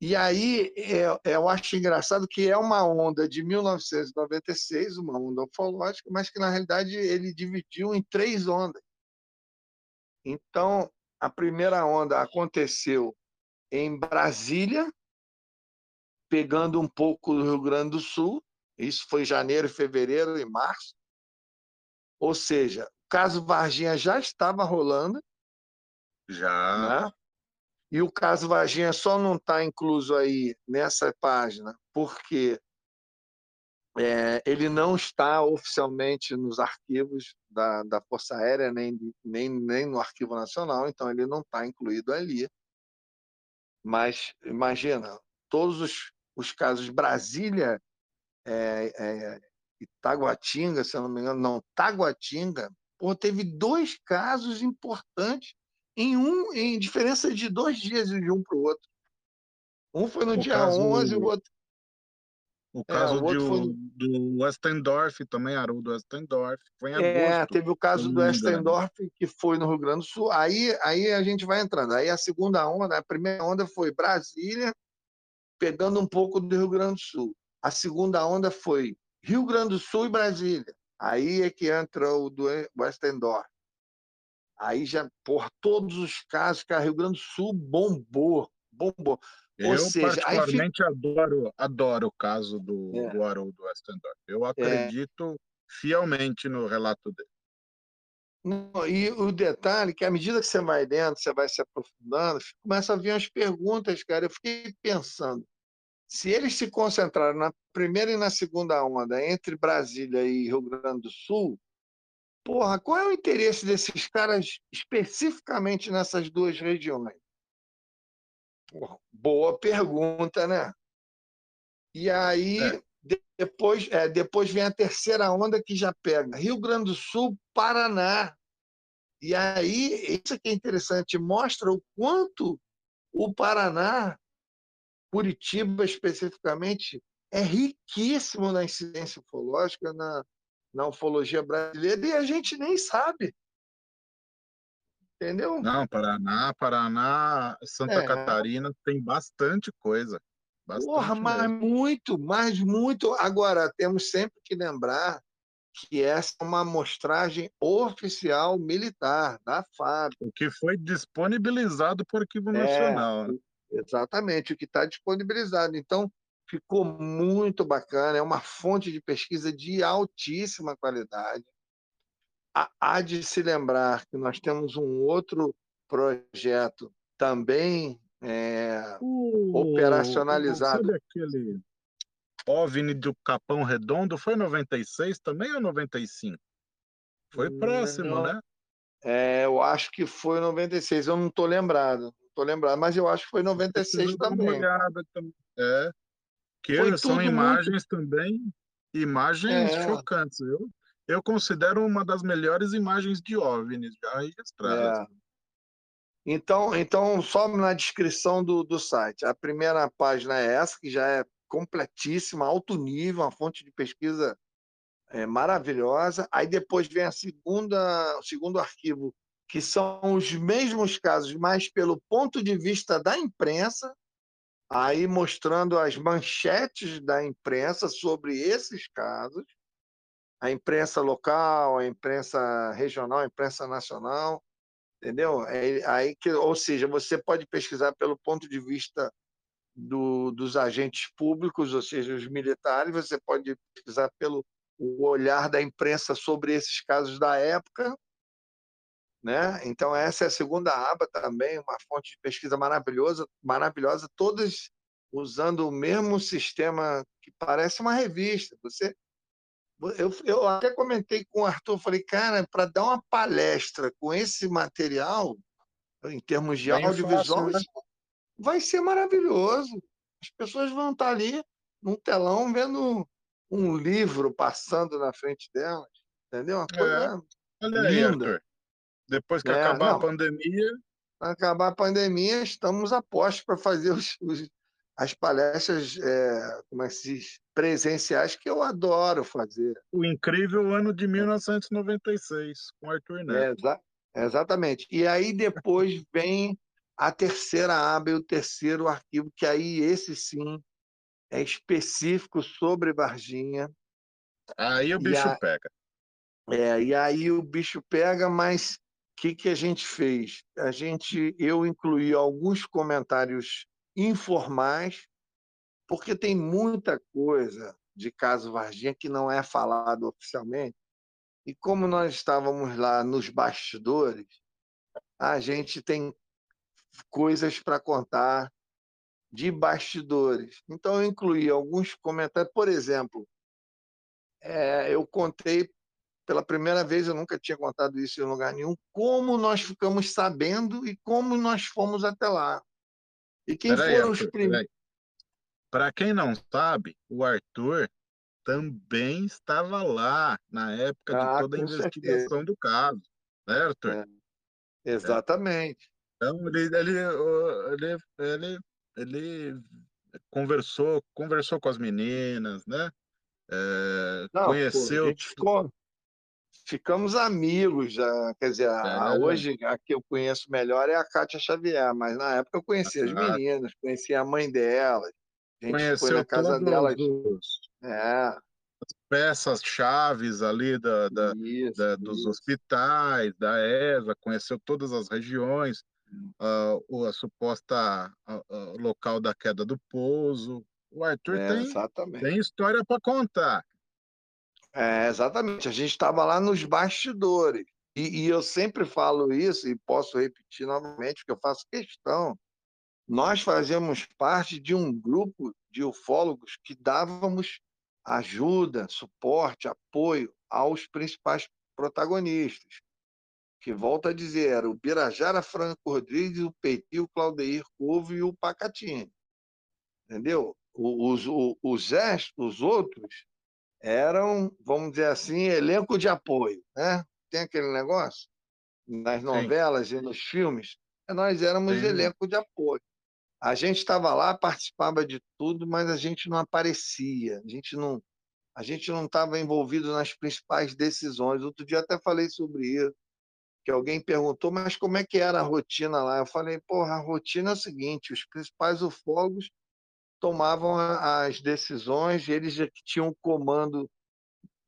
E aí é, eu acho engraçado que é uma onda de 1996, uma onda ufológica, mas que na realidade ele dividiu em três ondas. Então, a primeira onda aconteceu em Brasília, pegando um pouco do Rio Grande do Sul. Isso foi janeiro, fevereiro e março. Ou seja, o caso Varginha já estava rolando. Já. Né? E o caso Varginha só não está incluso aí nessa página porque é, ele não está oficialmente nos arquivos da, da Força Aérea, nem, nem, nem no Arquivo Nacional, então ele não está incluído ali. Mas imagina, todos os os casos Brasília, é, é, Itaguatinga, se eu não me engano, não, Taguatinga, pô, teve dois casos importantes em um em diferença de dois dias de um para o outro. Um foi no o dia caso, 11 e o outro. O é, caso é, o foi... do Westendorf também, Haroldo Westendorf. Foi em é, agosto, teve o caso do Westendorf, que foi no Rio Grande do Sul. Aí, aí a gente vai entrando. Aí a segunda onda, a primeira onda foi Brasília, pegando um pouco do Rio Grande do Sul. A segunda onda foi Rio Grande do Sul e Brasília. Aí é que entra o do Westendorf. Aí já, por todos os casos, que a Rio Grande do Sul bombou, bombou. Ou eu, seja, particularmente, fica... adoro, adoro o caso do, é. do Haroldo Westendorf. Eu é. acredito é. fielmente no relato dele. E o detalhe é que, à medida que você vai dentro, você vai se aprofundando, começa a vir as perguntas, cara. Eu fiquei pensando, se eles se concentraram na primeira e na segunda onda, entre Brasília e Rio Grande do Sul, porra, qual é o interesse desses caras especificamente nessas duas regiões? Porra, boa pergunta, né? E aí, é. Depois, é, depois vem a terceira onda que já pega Rio Grande do Sul, Paraná. E aí, isso aqui é interessante, mostra o quanto o Paraná, Curitiba especificamente, é riquíssimo na incidência ufológica, na, na ufologia brasileira, e a gente nem sabe. Entendeu? Não, Paraná, Paraná, Santa é. Catarina tem bastante coisa. Bastante Porra, mas mesmo. muito, mas muito. Agora, temos sempre que lembrar que essa é uma amostragem oficial militar da FAB. O que foi disponibilizado por Arquivo é, Nacional. Né? Exatamente, o que está disponibilizado. Então, ficou muito bacana, é uma fonte de pesquisa de altíssima qualidade. Há de se lembrar que nós temos um outro projeto também é, operacionalizado. Sabe aquele OVNI do Capão Redondo? Foi 96 também ou 95? Foi próximo, não, né? É, eu acho que foi 96, eu não estou lembrado. Não tô lembrado, mas eu acho que foi 96 também. Também. É. Que Foi são imagens muito... também, imagens é. chocantes. Eu, eu considero uma das melhores imagens de OVNIs já registradas. É. Então, então, só na descrição do, do site. A primeira página é essa, que já é completíssima, alto nível, uma fonte de pesquisa é, maravilhosa. Aí depois vem a segunda, o segundo arquivo, que são os mesmos casos, mas pelo ponto de vista da imprensa, aí mostrando as manchetes da imprensa sobre esses casos, a imprensa local, a imprensa regional, a imprensa nacional, entendeu? É, aí que, ou seja, você pode pesquisar pelo ponto de vista do, dos agentes públicos, ou seja, os militares, você pode pesquisar pelo olhar da imprensa sobre esses casos da época, né? Então essa é a segunda aba também, uma fonte de pesquisa maravilhosa, maravilhosa, todas usando o mesmo sistema que parece uma revista. Você eu, eu até comentei com o Arthur, falei, cara, para dar uma palestra com esse material, em termos de Bem audiovisual, fácil, né? vai ser maravilhoso. As pessoas vão estar ali num telão vendo um livro passando na frente delas, entendeu? Uma coisa é. Olha aí, linda. Arthur. Depois que é, acabar não, a pandemia. Acabar a pandemia, estamos a postos para fazer os, os, as palestras é, como é que se diz? presenciais que eu adoro fazer. O incrível ano de 1996, com Arthur Neto. É, exa exatamente. E aí depois vem a terceira aba e o terceiro arquivo, que aí esse sim é específico sobre Varginha. Aí o bicho a... pega. É, e aí o bicho pega, mas o que, que a gente fez? A gente, eu incluí alguns comentários informais, porque tem muita coisa de caso Varginha que não é falado oficialmente. E como nós estávamos lá nos bastidores, a gente tem coisas para contar de bastidores. Então, eu incluí alguns comentários. Por exemplo, é, eu contei pela primeira vez, eu nunca tinha contado isso em lugar nenhum, como nós ficamos sabendo e como nós fomos até lá. E quem peraí, foram os primeiros. Para quem não sabe, o Arthur também estava lá na época ah, de toda a investigação certeza. do caso, certo? É, exatamente. É. Então, ele, ele, ele, ele ele conversou, conversou com as meninas, né? É, Não, conheceu. Pô, ficou, ficamos amigos já. Quer dizer, a, é, hoje a que eu conheço melhor é a Kátia Xavier, mas na época eu conhecia as meninas, conhecia a mãe delas. A gente conheceu foi na casa delas. Os... É. As peças chaves ali da, da, isso, da dos isso. hospitais, da ESA, conheceu todas as regiões uh, a suposta uh, local da queda do pouso. O Arthur é, tem, tem história para contar. É, exatamente. A gente estava lá nos bastidores. E, e, eu sempre falo isso, e posso repetir novamente, porque eu faço questão. Nós fazemos parte de um grupo de ufólogos que dávamos ajuda, suporte, apoio aos principais protagonistas que volta a dizer, era o Birajara Franco Rodrigues, o Petit, o Claudeir Couve e o Pacatini. Entendeu? Os, os, os, os outros eram, vamos dizer assim, elenco de apoio. Né? Tem aquele negócio? Nas novelas Sim. e nos filmes, nós éramos Sim. elenco de apoio. A gente estava lá, participava de tudo, mas a gente não aparecia, a gente não a gente não estava envolvido nas principais decisões. Outro dia até falei sobre isso que alguém perguntou, mas como é que era a rotina lá? Eu falei, porra, a rotina é o seguinte, os principais ufólogos tomavam as decisões, eles já tinham o comando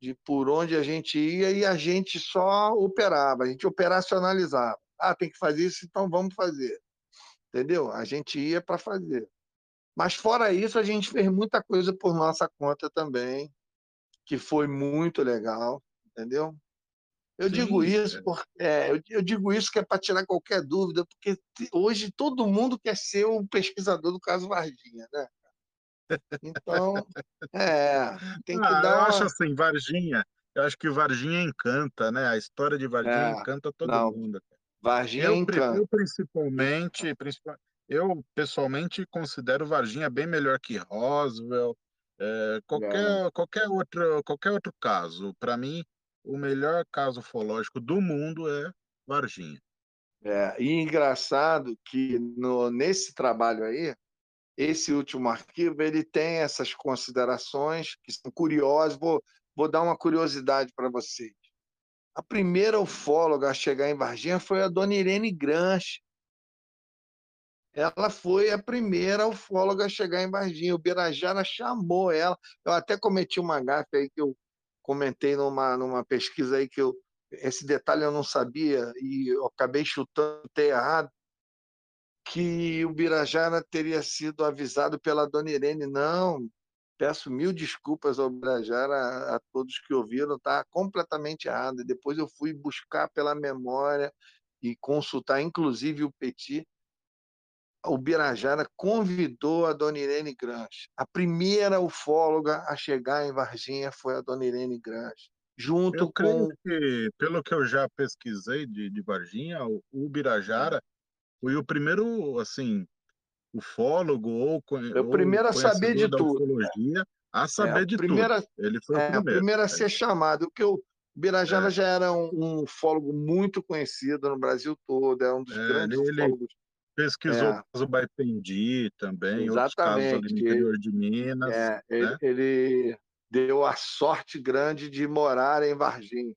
de por onde a gente ia e a gente só operava, a gente operacionalizava. Ah, tem que fazer isso, então vamos fazer. Entendeu? A gente ia para fazer. Mas fora isso, a gente fez muita coisa por nossa conta também, que foi muito legal, entendeu? Eu Sim, digo isso é. porque é, eu, eu, digo isso que é para tirar qualquer dúvida, porque hoje todo mundo quer ser o pesquisador do caso Varginha, né? Então, é, tem que ah, dar. Eu acho assim, Varginha, eu acho que Varginha encanta, né? A história de Varginha é, encanta todo não, mundo. Varginha eu, encanta. Eu principalmente, principalmente eu pessoalmente considero Varginha bem melhor que Roswell, é, qualquer, qualquer, outro, qualquer outro caso. Para mim, o melhor caso ufológico do mundo é Varginha. É, e engraçado que no, nesse trabalho aí, esse último arquivo, ele tem essas considerações que são curiosas. Vou, vou dar uma curiosidade para vocês. A primeira ufóloga a chegar em Varginha foi a dona Irene Granche. Ela foi a primeira ufóloga a chegar em Varginha. O Birajara chamou ela. Eu até cometi uma gafe aí que eu comentei numa, numa pesquisa aí que eu, esse detalhe eu não sabia e eu acabei chutando errado que o Birajara teria sido avisado pela dona Irene. Não, peço mil desculpas ao Birajara, a, a todos que ouviram, está completamente errado. E depois eu fui buscar pela memória e consultar, inclusive, o Petit. O Birajara convidou a dona Irene Grange. A primeira ufóloga a chegar em Varginha foi a dona Irene Grange. Junto eu creio com. que, pelo que eu já pesquisei de, de Varginha, o, o Birajara foi o primeiro, assim, ufólogo ou, o primeiro a saber de tudo. A saber é, de primeira, tudo. Ele foi é, o primeiro. A primeira a ser chamado, porque o Birajara é. já era um, ufólogo muito conhecido no Brasil todo, é um dos é, grandes ele ufólogos. Pesquisou é. o caso Baipendi também, Exatamente. outros casos ali no interior de Minas. É, ele, né? ele, deu a sorte grande de morar em Varginha.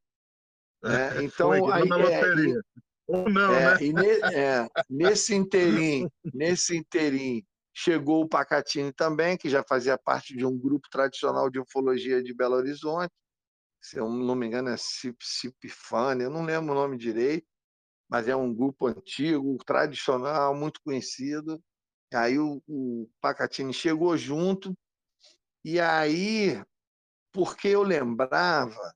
Né? Então, Foi, aí, loteria. Ou não, é, né? E ne, é, nesse inteirinho, nesse inteirinho, chegou o Pacatini também, que já fazia parte de um grupo tradicional de ufologia de Belo Horizonte. Se eu não me engano, é Cipifane, eu não lembro o nome direito, mas é um grupo antigo, tradicional, muito conhecido. Aí o, o Pacatini chegou junto, e aí, porque eu lembrava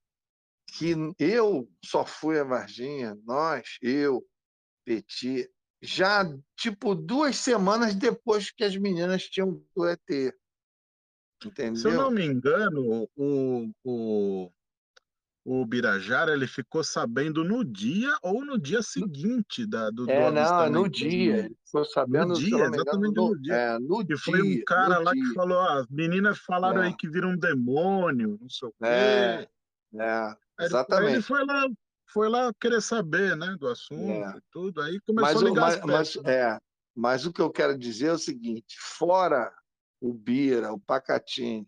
que eu só fui a Varginha, nós, eu, Petit, já tipo duas semanas depois que as meninas tinham o ET. Entendeu? Se eu não me engano, o, o, o Birajara ele ficou sabendo no dia ou no dia seguinte da, do, é, do não, no dia. Ele ficou sabendo no dia, exatamente no, no dia. É, no e dia, foi um cara lá dia. que falou: ah, as meninas falaram é. aí que viram um demônio, não sei o quê. É, é. Exatamente. Ele foi lá, foi lá querer saber, né, do assunto é. e tudo. Aí começou mas, a ligar mas, as peças, mas, é, mas o que eu quero dizer é o seguinte: fora o Bira, o Pacatini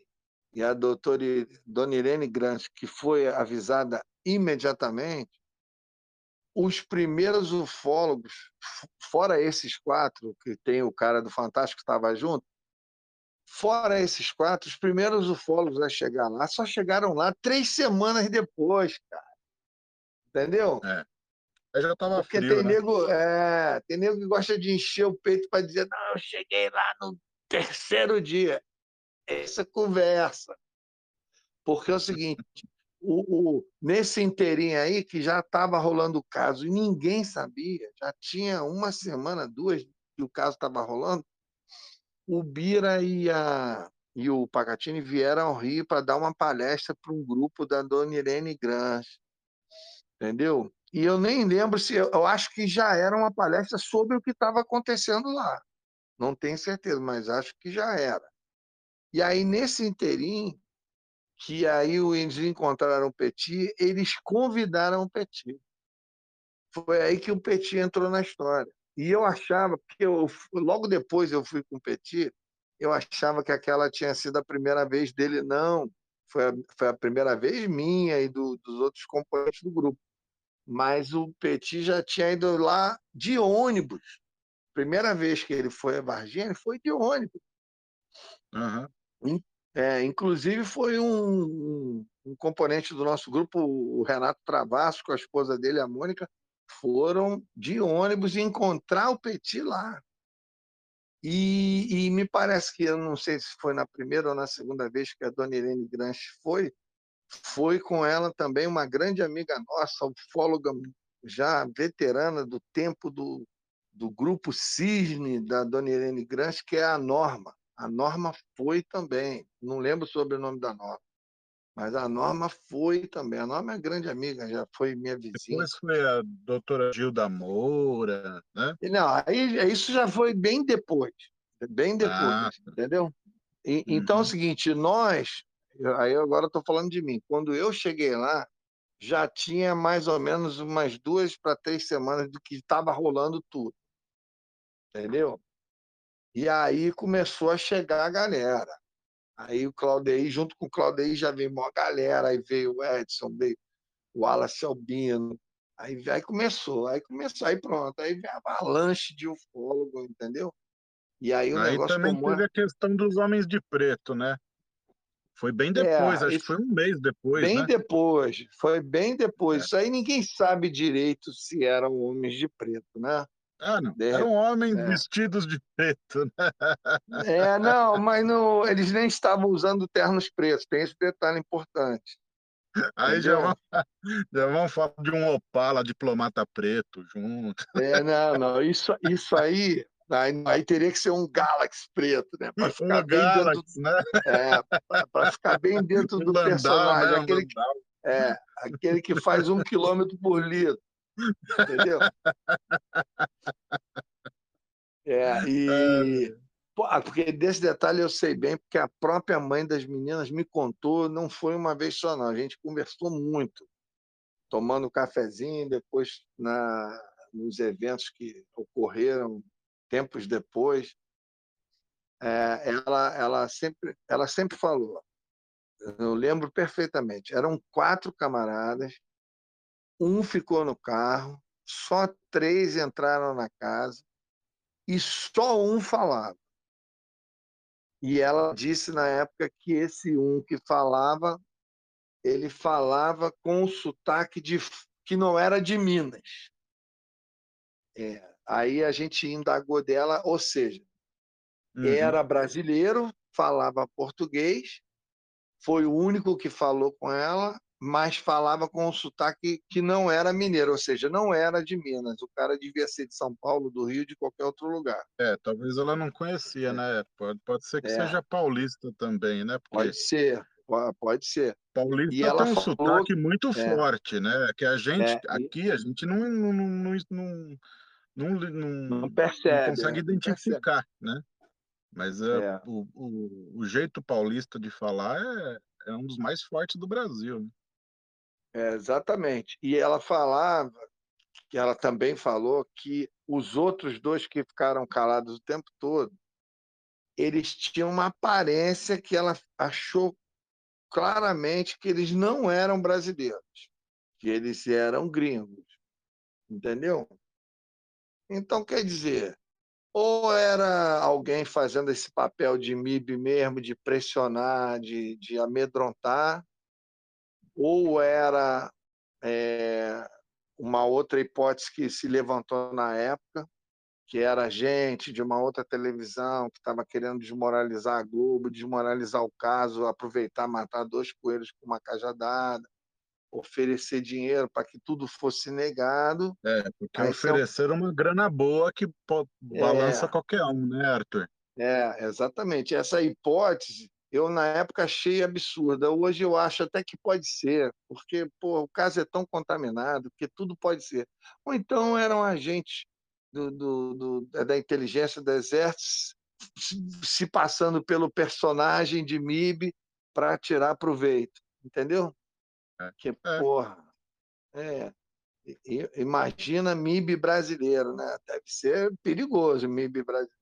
e a doutora Dona Irene Grant, que foi avisada imediatamente, os primeiros ufólogos, fora esses quatro, que tem o cara do Fantástico que estava junto, Fora esses quatro, os primeiros ufólogos a chegar lá só chegaram lá três semanas depois, cara. Entendeu? É. Eu já tava Porque frio, tem, né? nego, é, tem nego que gosta de encher o peito para dizer, não, eu cheguei lá no terceiro dia. Essa conversa. Porque é o seguinte, o, o, nesse inteirinho aí, que já estava rolando o caso e ninguém sabia, já tinha uma semana, duas, que o caso estava rolando, o Bira e, a, e o Pacatini vieram ao Rio para dar uma palestra para um grupo da Dona Irene Grange. Entendeu? E eu nem lembro se. Eu acho que já era uma palestra sobre o que estava acontecendo lá. Não tenho certeza, mas acho que já era. E aí, nesse inteirinho, que aí eles encontraram o Petit, eles convidaram o Petit. Foi aí que o Petit entrou na história. E eu achava, porque eu, logo depois eu fui com o Petit, eu achava que aquela tinha sido a primeira vez dele. Não, foi a, foi a primeira vez minha e do, dos outros componentes do grupo. Mas o Petit já tinha ido lá de ônibus. Primeira vez que ele foi a Varginha, ele foi de ônibus. Uhum. É, inclusive foi um, um, um, componente do nosso grupo, o Renato Travasso, com a esposa dele, a Mônica, foram de ônibus encontrar o Petit lá. E, e, me parece que, eu não sei se foi na primeira ou na segunda vez que a dona Irene Granche foi, foi com ela também uma grande amiga nossa, ufóloga já veterana do tempo do, do grupo Cisne da dona Irene Granche, que é a Norma. A Norma foi também, não lembro sobre o nome da Norma. Mas a Norma foi também. A Norma é grande amiga, já foi minha vizinha. Depois foi a doutora Gilda Moura, né? Não, aí isso já foi bem depois. Bem depois, ah, tá. entendeu? E, uhum. Então é o uhum. seguinte, nós, aí agora estou falando de mim, quando eu cheguei lá, já tinha mais ou menos umas duas para três semanas do que estava rolando tudo. Entendeu? E aí começou a chegar a galera. Aí o Claudei, junto com o Claudei, já veio uma galera, aí veio o Edson, veio o Wallace Albino. Aí, aí começou, aí começou, aí pronto, aí veio a avalanche de ufólogo, entendeu? E aí o aí negócio também comum... teve a questão dos homens de preto, né? Foi bem depois, é, acho que foi um mês depois. Bem né? depois, foi bem depois. É. Isso aí ninguém sabe direito se eram homens de preto, né? Ah, não. De... Eram homens é. vestidos de preto, né? É, não, mas não, eles nem estavam usando ternos pretos, tem esse detalhe importante. Aí já vão, já vão falar de um Opala diplomata preto junto. É, não, não. Isso, isso aí, aí, aí teria que ser um Galaxy preto, né? Para ficar um bem Galaxy, dentro, né? É, para ficar bem dentro do Landau, personagem. Né? Aquele, que, é, aquele que faz um quilômetro por litro. Entendeu? É, e. porque desse detalhe eu sei bem, porque a própria mãe das meninas me contou, não foi uma vez só, não. A gente conversou muito, tomando cafezinho, depois na, nos eventos que ocorreram tempos depois. É, ela, ela, sempre, ela sempre falou, eu lembro perfeitamente, eram quatro camaradas, um ficou no carro, só três entraram na casa e só um falava. E ela disse na época que esse um que falava, ele falava com o sotaque de que não era de Minas. É, aí a gente indagou dela, ou seja, uhum. era brasileiro, falava português, foi o único que falou com ela, mas falava com um sotaque que não era mineiro, ou seja, não era de Minas. O cara devia ser de São Paulo, do Rio, de qualquer outro lugar. É, talvez ela não conhecia, é. né? Pode, pode ser que é. seja paulista também, né? Porque... Pode ser, pode ser. Paulista e ela tem um falou... sotaque muito é. forte, né? Que a gente, é, aqui, a gente não, não, não, não, não, não, não percebe, não consegue identificar, percebe. né? Mas é, é. o, o, o jeito paulista de falar é, é um dos mais fortes do Brasil, né? É, exatamente. E ela falava, ela também falou, que os outros dois que ficaram calados o tempo todo, eles tinham uma aparência que ela achou claramente que eles não eram brasileiros, que eles eram gringos. Entendeu? Então, quer dizer, ou era alguém fazendo esse papel de MIB mesmo, de pressionar, de, de amedrontar, ou era é, uma outra hipótese que se levantou na época, que era gente de uma outra televisão que estava querendo desmoralizar a Globo, desmoralizar o caso, aproveitar, matar dois coelhos com uma cajadada, oferecer dinheiro para que tudo fosse negado. É, porque ofereceram uma grana boa que balança é, qualquer um, né, Arthur? É, exatamente. Essa hipótese eu na época achei absurda. Hoje eu acho até que pode ser, porque pô, o caso é tão contaminado que tudo pode ser. Ou então eram agentes do, do, do, da inteligência do exército se passando pelo personagem de MIB para tirar proveito, entendeu? É. Que é. porra, é. Imagina MIB brasileiro, né? Deve ser perigoso MIB brasileiro.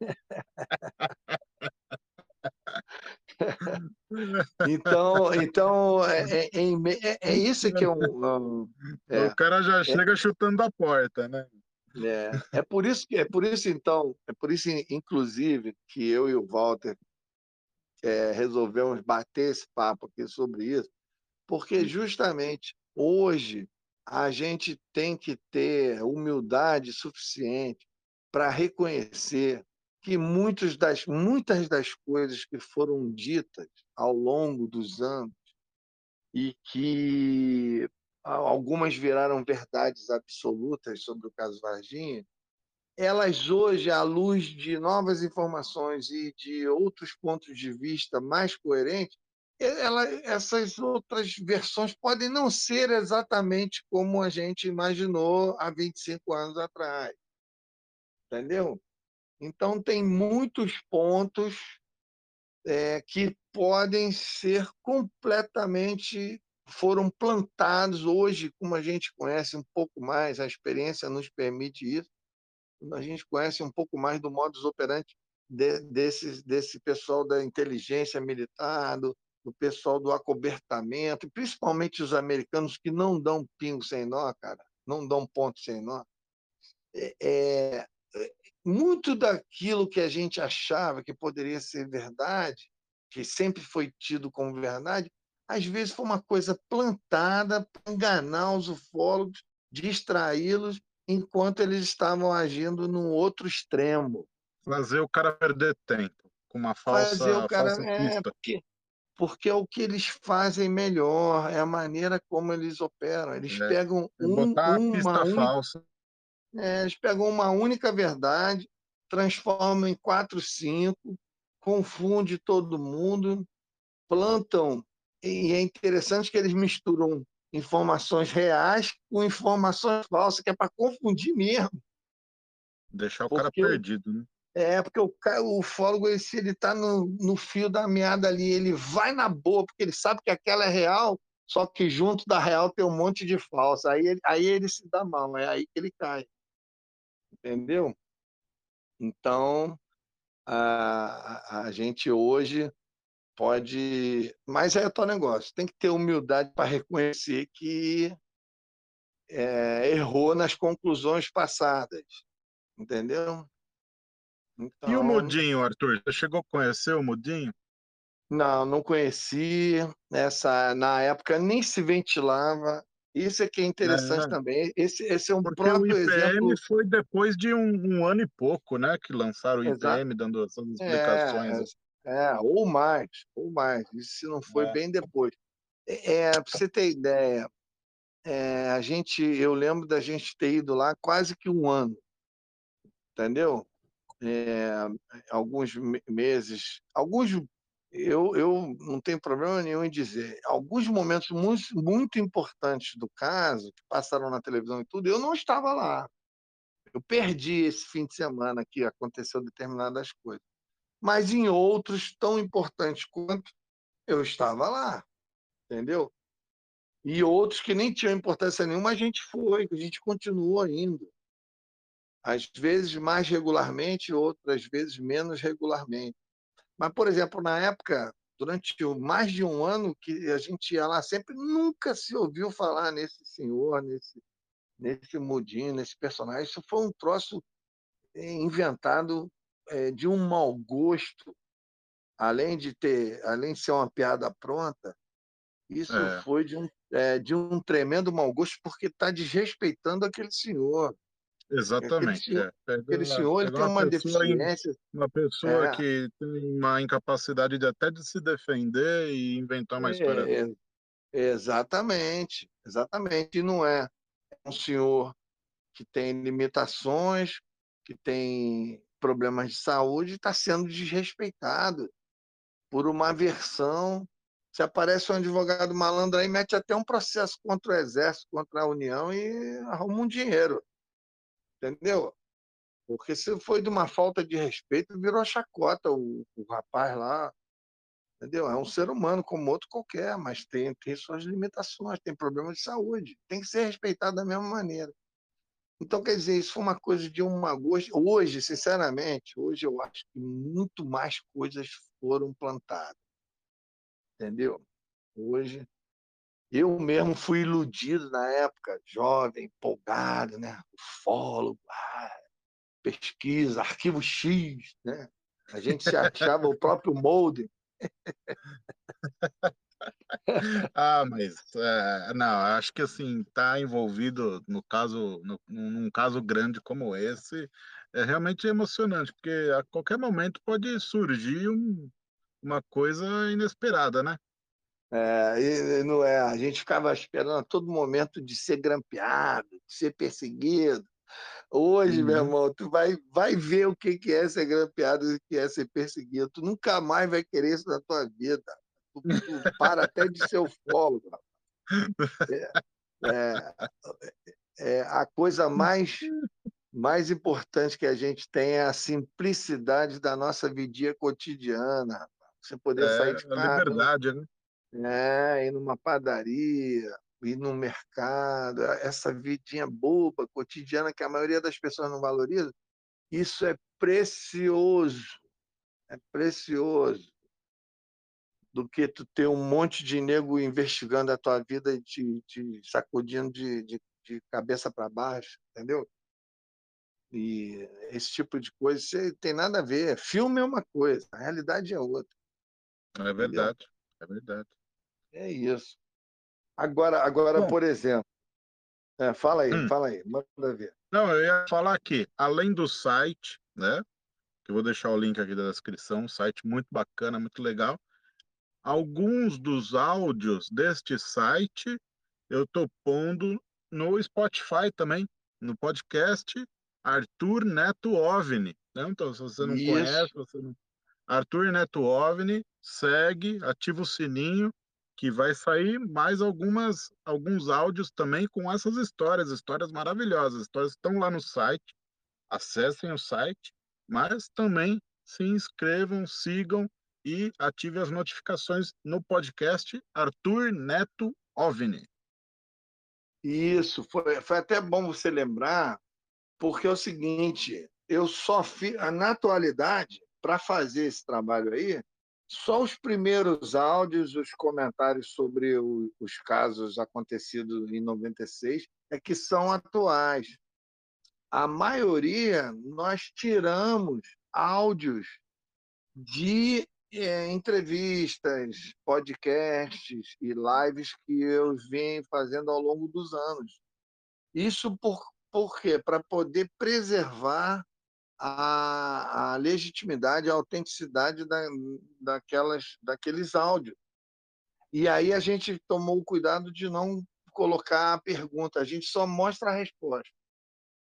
então, então é, é, é, é, isso que é um. é, o cara já chega chutando a porta, né? É, é por isso que é por isso então é por isso inclusive que eu e o Walter resolvemos bater esse papo aqui sobre isso, porque justamente hoje a gente tem que ter humildade suficiente para reconhecer que muitos das, muitas das coisas que foram ditas ao longo dos anos e que algumas viraram verdades absolutas sobre o caso Varginha, elas hoje, à luz de novas informações e de outros pontos de vista mais coerentes, ela, essas outras versões podem não ser exatamente como a gente imaginou há 25 anos atrás. Entendeu? Então, tem muitos pontos é, que podem ser completamente foram plantados hoje, como a gente conhece um pouco mais, a experiência nos permite isso, a gente conhece um pouco mais do modus operandi de, desse, desse pessoal da inteligência militar, do, do pessoal do acobertamento, principalmente os americanos que não dão pingo sem nó, cara, não dão ponto sem nó. É, é, muito daquilo que a gente achava que poderia ser verdade, que sempre foi tido como verdade, às vezes foi uma coisa plantada para enganar os ufólogos, distraí-los enquanto eles estavam agindo num outro extremo. Fazer o cara perder tempo com uma falsa, Fazer o cara, falsa é, porque, porque é o que eles fazem melhor, é a maneira como eles operam. Eles é, pegam um, uma única, falsa. É, eles pegam uma única verdade, transformam em quatro, cinco, confunde todo mundo, plantam e é interessante que eles misturam informações reais com informações falsas, que é para confundir mesmo. Deixar o porque, cara perdido, né? É, porque o, o ufólogo, se ele está no, no fio da meada ali, ele vai na boa, porque ele sabe que aquela é real, só que junto da real tem um monte de falsa. Aí ele, aí ele se dá mal, é aí que ele cai. Entendeu? Então, a, a gente hoje pode. Mas é o teu negócio. Tem que ter humildade para reconhecer que é, errou nas conclusões passadas. Entendeu? Então... E o então Mudinho, Arthur? Você chegou a conhecer o Mudinho? Não, não conheci. Essa, na época nem se ventilava. Isso é que é interessante é. também. Esse, esse é um Porque próprio o IPM exemplo. foi depois de um, um, ano e pouco, né, que lançaram o Exato. IPM, dando essas é, explicações. É, é, ou mais, ou mais. Isso se não foi é. bem depois. É, é para você ter ideia, é, a gente, eu lembro da gente ter ido lá quase que um ano, entendeu? Alguns meses, alguns eu, eu não tenho problema nenhum em dizer, alguns momentos muito, muito importantes do caso, que passaram na televisão e tudo, eu não estava lá. Eu perdi esse fim de semana que aconteceu determinadas coisas. Mas em outros tão importantes quanto, eu estava lá, entendeu? E outros que nem tinham importância nenhuma, a gente foi, a gente continuou indo. Às vezes mais regularmente, outras vezes menos regularmente. Mas, por exemplo, na época, durante mais de um ano que a gente ia lá, sempre nunca se ouviu falar nesse senhor, nesse, nesse mudinho, nesse personagem. Isso foi um troço eh, inventado é, de um mau gosto, além de ter, além de ser uma piada pronta, isso é. foi de um, é, de um tremendo mau gosto porque está desrespeitando aquele senhor. Exatamente. Aquele, é. aquele senhor ele tem uma, deficiência. Uma pessoa é. que tem uma incapacidade de até de se defender e inventar uma história. É, exatamente, exatamente. E não é um senhor que tem limitações, que tem problemas de saúde, está sendo desrespeitado por uma versão. Se aparece um advogado malandro aí, mete até um processo contra o Exército, contra a União e arruma um dinheiro entendeu? Porque se foi de uma falta de respeito, virou chacota o, o rapaz lá, entendeu? É um ser humano como outro qualquer, mas tem, tem suas limitações, tem problemas de saúde, tem que ser respeitado da mesma maneira. Então, quer dizer, isso foi uma coisa de uma gosto. Hoje, sinceramente, hoje eu acho que muito mais coisas foram plantadas. Entendeu? Hoje eu mesmo fui iludido na época, jovem, empolgado, né? Ufólogo, ah, pesquisa, arquivo X, né? A gente se achava o próprio molde. ah, mas é, não, acho que assim, tá envolvido no caso, no, num caso grande como esse, é realmente emocionante, porque a qualquer momento pode surgir um, uma coisa inesperada, né? É, e, não é, a gente ficava esperando a todo momento de ser grampeado, de ser perseguido. Hoje, uhum. meu irmão, tu vai, vai ver o que é ser grampeado e o que é ser perseguido. Tu nunca mais vai querer isso na tua vida. tu, tu para até de ser ufólogo. É, é, é, a coisa mais, mais importante que a gente tem é a simplicidade da nossa vidinha cotidiana. Você poder é, sair de casa. A liberdade, né? É, ir numa padaria, ir no mercado, essa vidinha boba, cotidiana, que a maioria das pessoas não valoriza, isso é precioso. É precioso. Do que tu ter um monte de nego investigando a tua vida e te, te sacudindo de, de, de cabeça para baixo, entendeu? E esse tipo de coisa você tem nada a ver. Filme é uma coisa, a realidade é outra. É verdade, entendeu? é verdade. É isso. Agora, agora Bom, por exemplo, é, fala aí, hum. fala aí, manda ver. Não, eu ia falar aqui, além do site, né? Que eu vou deixar o link aqui da descrição, um site muito bacana, muito legal. Alguns dos áudios deste site eu tô pondo no Spotify também, no podcast Arthur Neto OVNI. Né? Então, se você não Isso. conhece, você não... Arthur Neto OVNI, segue, ativa o sininho que vai sair mais algumas alguns áudios também com essas histórias, histórias maravilhosas. Histórias estão lá no site. Acessem o site, mas também se inscrevam, sigam e ativem as notificações no podcast Arthur Neto OVNI. Isso, foi, foi até bom você lembrar, porque é o seguinte, eu só fiz, na atualidade, para fazer esse trabalho aí, só os primeiros áudios, os comentários sobre o, os casos acontecidos em 96 é que são atuais. A maioria nós tiramos áudios de é, entrevistas, podcasts e lives que eu venho fazendo ao longo dos anos. Isso por, por quê? Para poder preservar a, a legitimidade, a autenticidade da, daquelas, daqueles áudios. E aí a gente tomou o cuidado de não colocar a pergunta, a gente só mostra a resposta.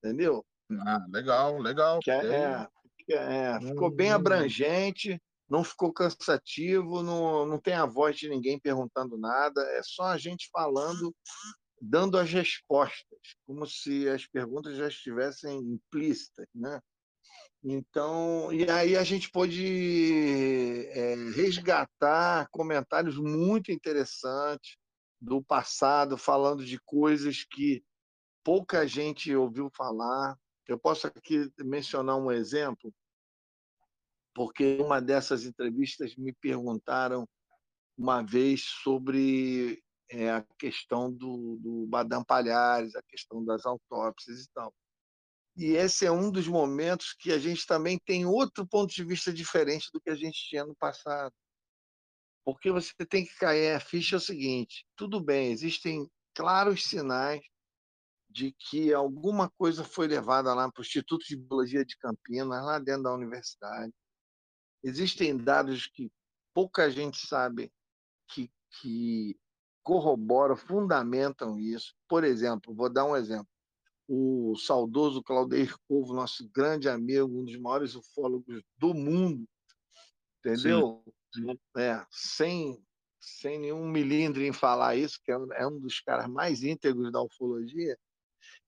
Entendeu? Ah, legal, legal. Que é, é, é, ficou bem hum. abrangente, não ficou cansativo, não, não tem a voz de ninguém perguntando nada, é só a gente falando, dando as respostas, como se as perguntas já estivessem implícitas, né? Então, e aí a gente pôde é, resgatar comentários muito interessantes do passado, falando de coisas que pouca gente ouviu falar. Eu posso aqui mencionar um exemplo, porque uma dessas entrevistas me perguntaram uma vez sobre é, a questão do, do Badam Palhares, a questão das autópsias e tal. E esse é um dos momentos que a gente também tem outro ponto de vista diferente do que a gente tinha no passado. Porque você tem que cair a ficha é o seguinte: tudo bem, existem claros sinais de que alguma coisa foi levada lá para o Instituto de Biologia de Campinas, lá dentro da universidade. Existem dados que pouca gente sabe que, que corroboram, fundamentam isso. Por exemplo, vou dar um exemplo o saudoso Claudeir Povo, nosso grande amigo, um dos maiores ufólogos do mundo, entendeu? Sim. É, sem, sem nenhum milindre em falar isso, que é um, é um dos caras mais íntegros da ufologia,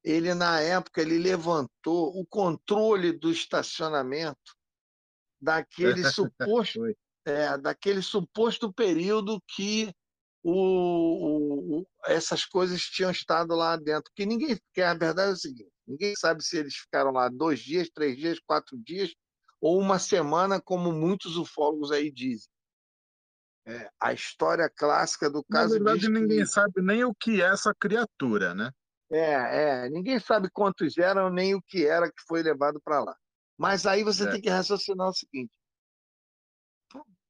ele, na época, ele levantou o controle do estacionamento daquele suposto, é, daquele suposto período que o, o, essas coisas tinham estado lá dentro. Que ninguém, que a verdade é o seguinte: ninguém sabe se eles ficaram lá dois dias, três dias, quatro dias ou uma semana, como muitos ufólogos aí dizem. É, a história clássica do caso. Na verdade, ninguém que... sabe nem o que é essa criatura, né? É, é, ninguém sabe quantos eram nem o que era que foi levado para lá. Mas aí você é. tem que raciocinar o seguinte: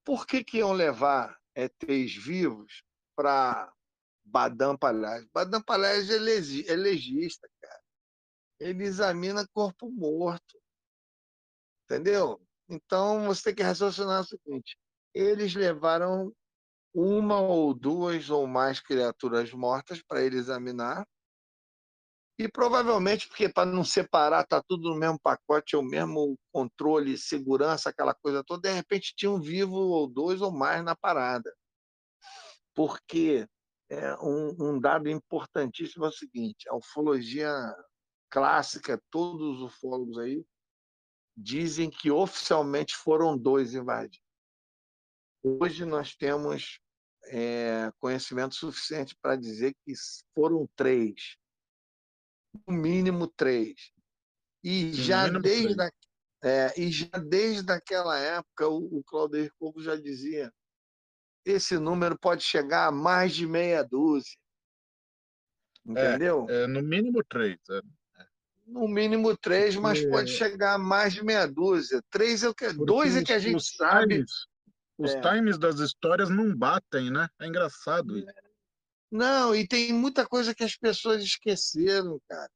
por, que, que iam levar ETs vivos para Badam Palhares. Badam Palhares é, é legista, cara. Ele examina corpo morto. Entendeu? Então você tem que raciocinar o seguinte: eles levaram uma ou duas ou mais criaturas mortas para ele examinar. E provavelmente, porque para não separar, tá tudo no mesmo pacote, é o mesmo controle, segurança, aquela coisa toda, de repente tinha um vivo ou dois ou mais na parada. Porque é, um, um dado importantíssimo é o seguinte: a ufologia clássica, todos os ufólogos aí dizem que oficialmente foram dois invadidos. Hoje nós temos é, conhecimento suficiente para dizer que foram três, no mínimo três. E já desde, a, é, e já desde aquela época, o, o Claudio Corvo já dizia: esse número pode chegar a mais de meia dúzia. Entendeu? É, é no mínimo três. É. No mínimo três, mas pode chegar a mais de meia dúzia. Três é o que, dois é que a gente sabe. Times, os é. times das histórias não batem, né? É engraçado isso. Não, e tem muita coisa que as pessoas esqueceram, cara.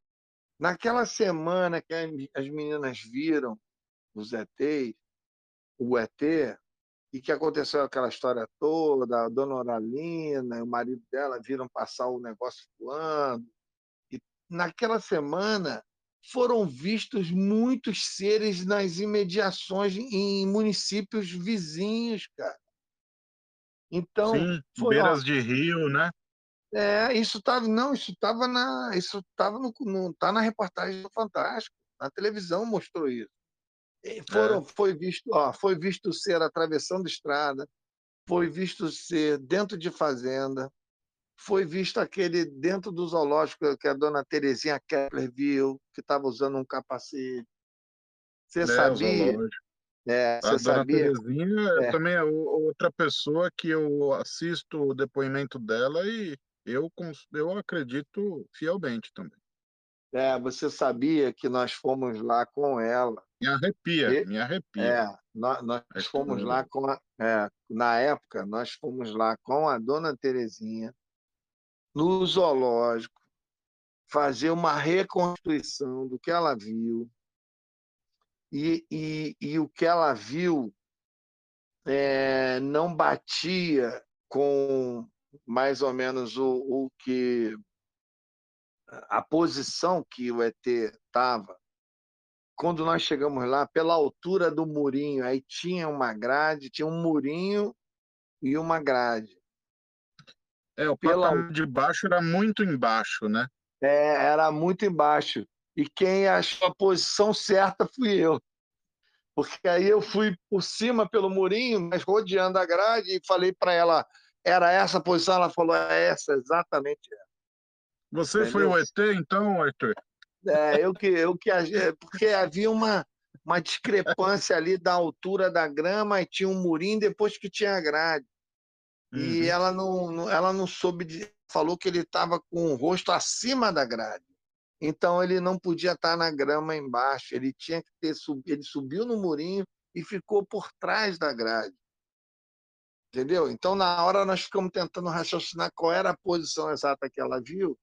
Naquela semana que as meninas viram os ETs, o ET, e que aconteceu aquela história toda, a dona Oralina e o marido dela viram passar o negócio voando. E naquela semana foram vistos muitos seres nas imediações em municípios vizinhos, cara. Então, Sim, foi, beiras ó, de rio, né? É, isso estava não, isso estava na, isso estava no, no, tá na reportagem do Fantástico, na televisão mostrou isso. E foram, é. foi visto, ó, foi visto ser atravessando estrada, foi visto ser dentro de fazenda, foi visto aquele dentro do zoológico que a dona Terezinha Kepler viu, que estava usando um capacete. Você é, sabia? É, a dona sabia? Terezinha é. também é outra pessoa que eu assisto o depoimento dela e eu, eu acredito fielmente também. É, você sabia que nós fomos lá com ela. Me arrepia, e, me arrepia. É, nós, nós fomos lá com a, é, na época, nós fomos lá com a dona Terezinha no zoológico, fazer uma reconstituição do que ela viu. E, e, e o que ela viu é, não batia com mais ou menos o, o que a posição que o ET estava. Quando nós chegamos lá, pela altura do murinho, aí tinha uma grade, tinha um murinho e uma grade. É, o pela... de baixo era muito embaixo, né? É, era muito embaixo. E quem achou a posição certa fui eu. Porque aí eu fui por cima pelo murinho, mas rodeando a grade e falei para ela, era essa a posição? Ela falou, é essa, exatamente essa. Você Entendeu? foi o ET, então, Arthur? É, eu que, eu que porque havia uma, uma discrepância ali da altura da grama e tinha um murinho depois que tinha a grade. Uhum. E ela não, ela não soube, de, falou que ele estava com o rosto acima da grade. Então ele não podia estar na grama embaixo, ele tinha que ter ele subiu no murinho e ficou por trás da grade. Entendeu? Então na hora nós ficamos tentando raciocinar qual era a posição exata que ela viu.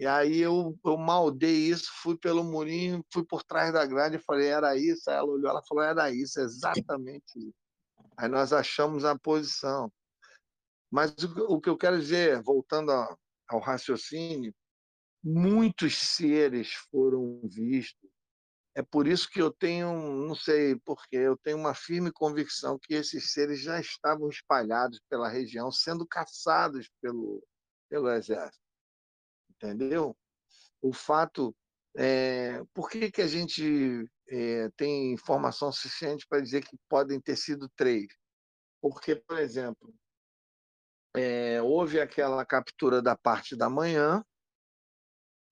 E aí eu, eu maldei isso, fui pelo murinho, fui por trás da grade e falei, era isso. Aí ela olhou, ela falou, era isso, exatamente isso. Aí nós achamos a posição. Mas o, o que eu quero dizer, voltando ao raciocínio, muitos seres foram vistos. É por isso que eu tenho, não sei porquê, eu tenho uma firme convicção que esses seres já estavam espalhados pela região, sendo caçados pelo, pelo exército. Entendeu? O fato. É, por que, que a gente é, tem informação suficiente para dizer que podem ter sido três? Porque, por exemplo, é, houve aquela captura da parte da manhã,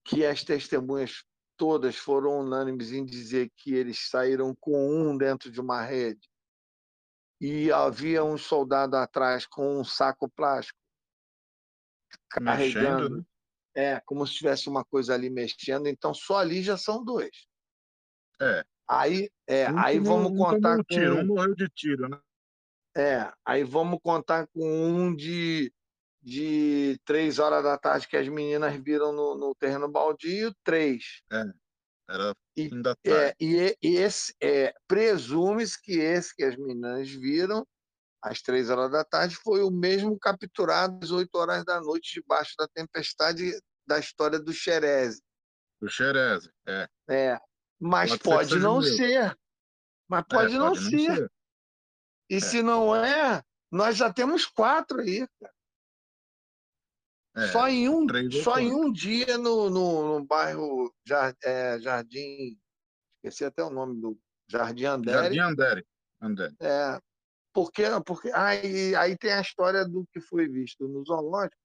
que as testemunhas todas foram unânimes em dizer que eles saíram com um dentro de uma rede e havia um soldado atrás com um saco plástico carregando, né? É como se tivesse uma coisa ali mexendo. Então só ali já são dois. É. Aí, é, um aí vamos contar um tiro, com um morreu de tiro, né? É, aí vamos contar com um de, de três horas da tarde que as meninas viram no, no terreno baldio, três. É, era fim e, da é, tarde. É, e, e esse, é, presume-se que esse que as meninas viram às três horas da tarde foi o mesmo capturado às oito horas da noite debaixo da tempestade da história do Xerez. Do Xerez, é. É, mas pode, pode não ser. Mas pode, é, não, pode ser. não ser. E é. se não é, nós já temos quatro aí, cara. É, só em um, só em um dia no, no, no bairro é, Jardim, esqueci até o nome do Jardim Andere. Jardim Andere. Andere. É, porque, porque aí, aí tem a história do que foi visto no zoológico.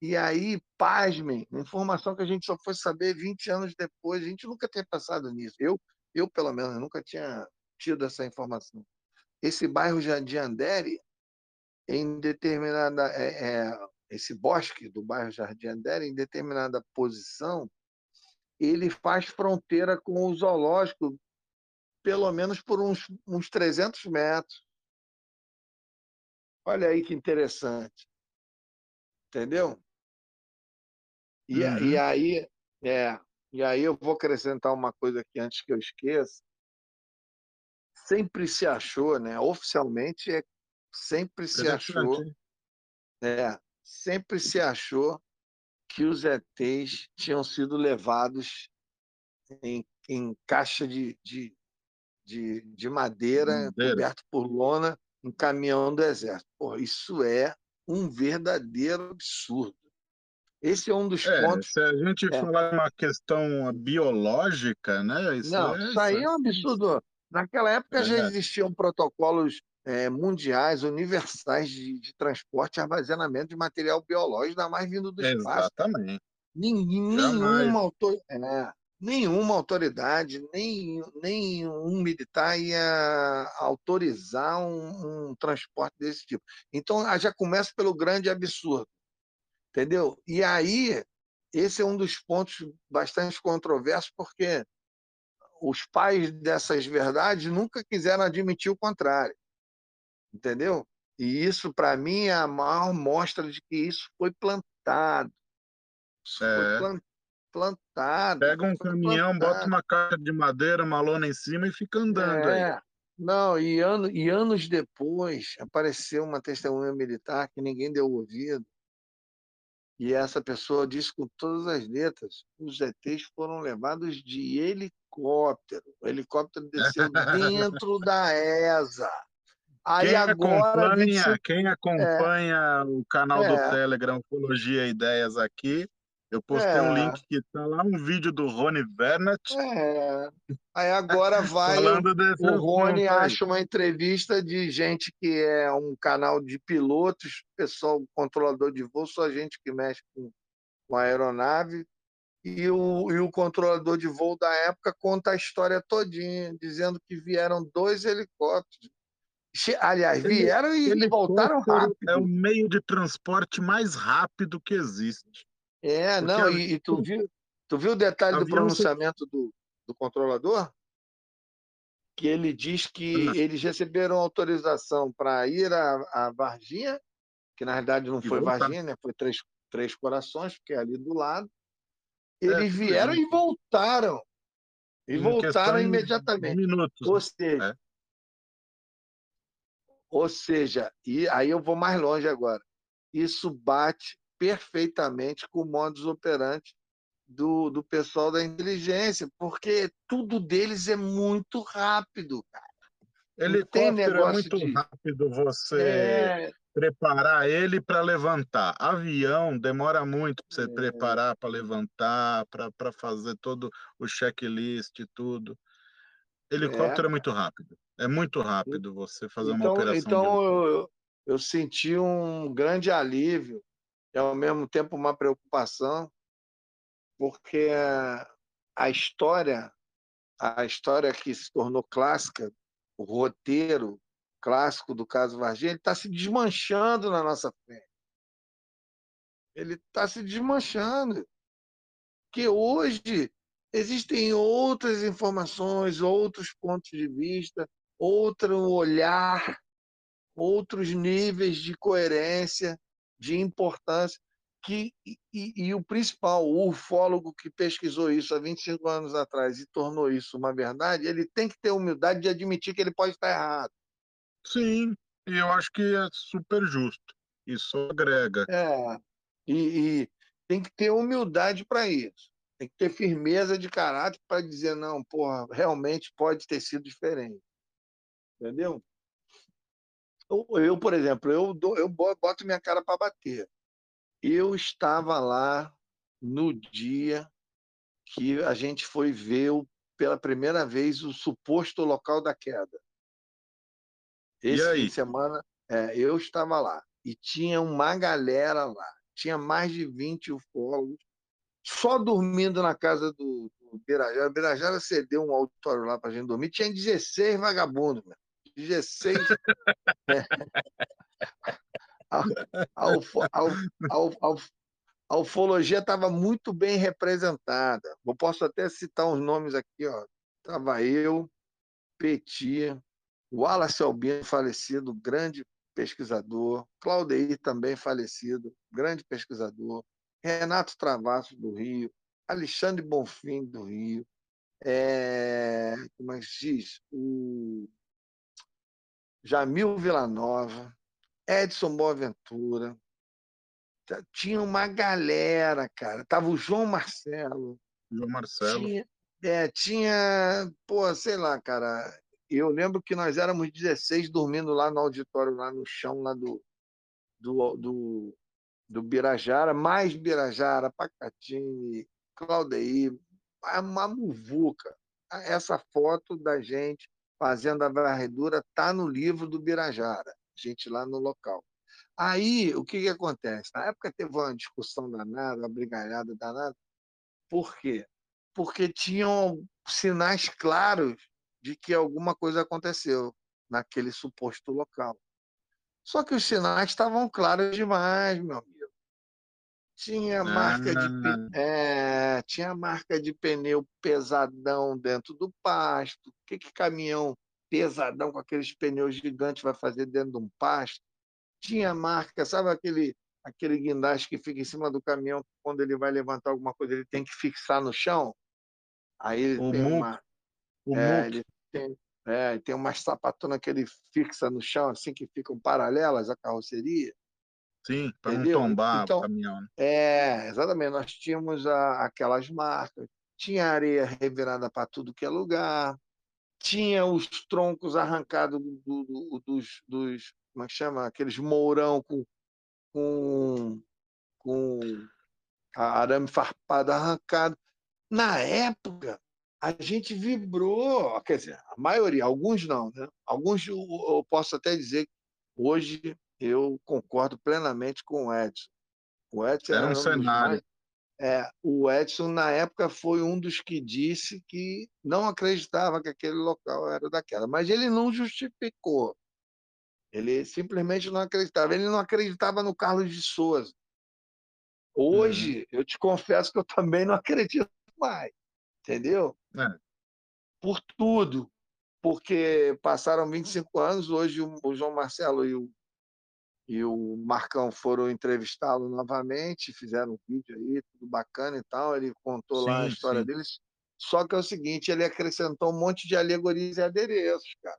E aí, pasmem, informação que a gente só foi saber 20 anos depois, a gente nunca tinha passado nisso. Eu, eu pelo menos, nunca tinha tido essa informação. Esse bairro Jardim Andere, em determinada. É, é, esse bosque do bairro Jardim Andere, em determinada posição, ele faz fronteira com o zoológico, pelo menos por uns, uns 300 metros. Olha aí que interessante. Entendeu? E, uhum. e aí, é, e aí eu vou acrescentar uma coisa aqui antes que eu esqueça. Sempre se achou, né? Oficialmente é sempre se achou, é, sempre se achou que os ETs tinham sido levados em, em caixa de, de, de, de madeira, madeira, coberto por lona, em caminhão do exército. Pô, isso é um verdadeiro absurdo. Esse é um dos é, pontos. Se a gente é. falar uma questão biológica, né? Isso Não, é, isso aí é um absurdo. Naquela época é. já existiam protocolos é, mundiais, universais de, de, transporte e armazenamento de material biológico, ainda mais vindo do espaço. Exatamente. nenhuma, autor, é, nenhuma autoridade, nem, nenhum militar ia autorizar um, um transporte desse tipo. Então, já começa pelo grande absurdo. Entendeu? E aí, esse é um dos pontos bastante controversos, porque os pais dessas verdades nunca quiseram admitir o contrário entendeu? E isso, para mim, é a maior mostra de que isso foi plantado. Isso é. foi plantado. Pega um caminhão, plantado. bota uma caixa de madeira, uma lona em cima e fica andando é. aí. Não, e, ano, e anos depois apareceu uma testemunha militar que ninguém deu ouvido. E essa pessoa disse com todas as letras: os ETs foram levados de helicóptero. O helicóptero desceu dentro da ESA. Aí quem agora. Acompanha, 20... Quem acompanha é, o canal é. do Telegram Ufologia Ideias aqui, eu postei é. um link que tá lá, um vídeo do Rony Bernat. É. Aí agora vai. o Rony acha uma entrevista de gente que é um canal de pilotos, pessoal controlador de voo, só gente que mexe com, com a aeronave. E o, e o controlador de voo da época conta a história todinha, dizendo que vieram dois helicópteros Aliás, vieram ele, e voltaram rápido. É o meio de transporte mais rápido que existe. É, Porque não, e, e, tu, viu, tu viu o detalhe do pronunciamento do, do controlador? Que ele diz que ah. eles receberam autorização para ir a, a Varginha, que na verdade não foi Varginha, né? foi Três, Três Corações, porque é ali do lado. É, eles é, vieram e voltaram. E voltaram imediatamente. Minutos, Ou seja, é. Ou seja, e aí eu vou mais longe agora. Isso bate perfeitamente com o modus operandi do, do pessoal da inteligência, porque tudo deles é muito rápido, cara. Helicóptero é muito de... rápido você é... preparar ele para levantar. Avião demora muito para você é... preparar para levantar, para fazer todo o checklist e tudo. Helicóptero é. é muito rápido. É muito rápido você fazer então, uma operação. Então eu, eu senti um grande alívio e ao mesmo tempo uma preocupação, porque a história, a história que se tornou clássica, o roteiro clássico do caso Varginha, está se desmanchando na nossa frente. Ele está se desmanchando. Que hoje existem outras informações, outros pontos de vista, outro olhar, outros níveis de coerência, de importância. Que, e, e, o principal, o ufólogo que pesquisou isso há 25 anos atrás e tornou isso uma verdade, ele tem que ter humildade de admitir que ele pode estar errado. Sim, e eu acho que é super justo. Isso agrega. É, e, e tem que ter humildade para isso. Tem que ter firmeza de caráter para dizer, não, porra, realmente pode ter sido diferente. Entendeu? Eu, eu por exemplo, eu, eu boto minha cara para bater. Eu estava lá no dia que a gente foi ver o, pela primeira vez o suposto local da queda. Esse e aí? fim de semana, é, eu estava lá e tinha uma galera lá. Tinha mais de 20 ufólogos só dormindo na casa do, do Birajara. Birajara cedeu um auditório lá para a gente dormir. Tinha 16 vagabundos, meu. G6. a, a, a, a ufologia estava muito bem representada. Eu posso até citar uns nomes aqui, ó. Tava eu, Petia, Wallace Albino, falecido, grande pesquisador, Claudeir também falecido, grande pesquisador, Renato Travasso do Rio, Alexandre Bonfim do Rio, é, como é que se diz? O Jamil Villanova, Edson Boaventura, tinha uma galera, cara. Tava o João Marcelo. João Marcelo. Tinha, é, tinha, pô, sei lá, cara. Eu lembro que nós éramos 16 dormindo lá no auditório, lá no chão, lá do, do, do, do Birajara, mais Birajara, Pacatini, Claudeir, uma muvuca. Essa foto da gente fazendo a varredura tá no livro do Birajara, gente lá no local. Aí, o que, que acontece? Na época teve uma discussão danada, uma brigalhada danada. Por quê? Porque tinham sinais claros de que alguma coisa aconteceu naquele suposto local. Só que os sinais estavam claros demais, meu amigo. Tinha marca ah. de é, tinha marca de pneu pesadão dentro do pasto. O que, que caminhão pesadão com aqueles pneus gigantes vai fazer dentro de um pasto? tinha marca, sabe aquele aquele guindaste que fica em cima do caminhão quando ele vai levantar alguma coisa ele tem que fixar no chão aí ele o tem muco. uma o é, ele tem é, tem uma sapatona que ele fixa no chão assim que ficam paralelas à carroceria sim para não tombar então, o caminhão né? é exatamente nós tínhamos a, aquelas marcas tinha areia revirada para tudo que é lugar tinha os troncos arrancados do, do, dos, dos como é que chama? Aqueles mourão com, com, com arame farpado arrancado. Na época, a gente vibrou, quer dizer, a maioria, alguns não, né? Alguns eu, eu posso até dizer que hoje eu concordo plenamente com o Edson. O Edson era um cenário. É, o Edson, na época, foi um dos que disse que não acreditava que aquele local era daquela, mas ele não justificou. Ele simplesmente não acreditava. Ele não acreditava no Carlos de Souza. Hoje, uhum. eu te confesso que eu também não acredito mais. Entendeu? É. Por tudo. Porque passaram 25 anos, hoje o João Marcelo e o, e o Marcão foram entrevistá-lo novamente, fizeram um vídeo aí, tudo bacana e tal. Ele contou sim, lá a história sim. deles. Só que é o seguinte, ele acrescentou um monte de alegorias e adereços, cara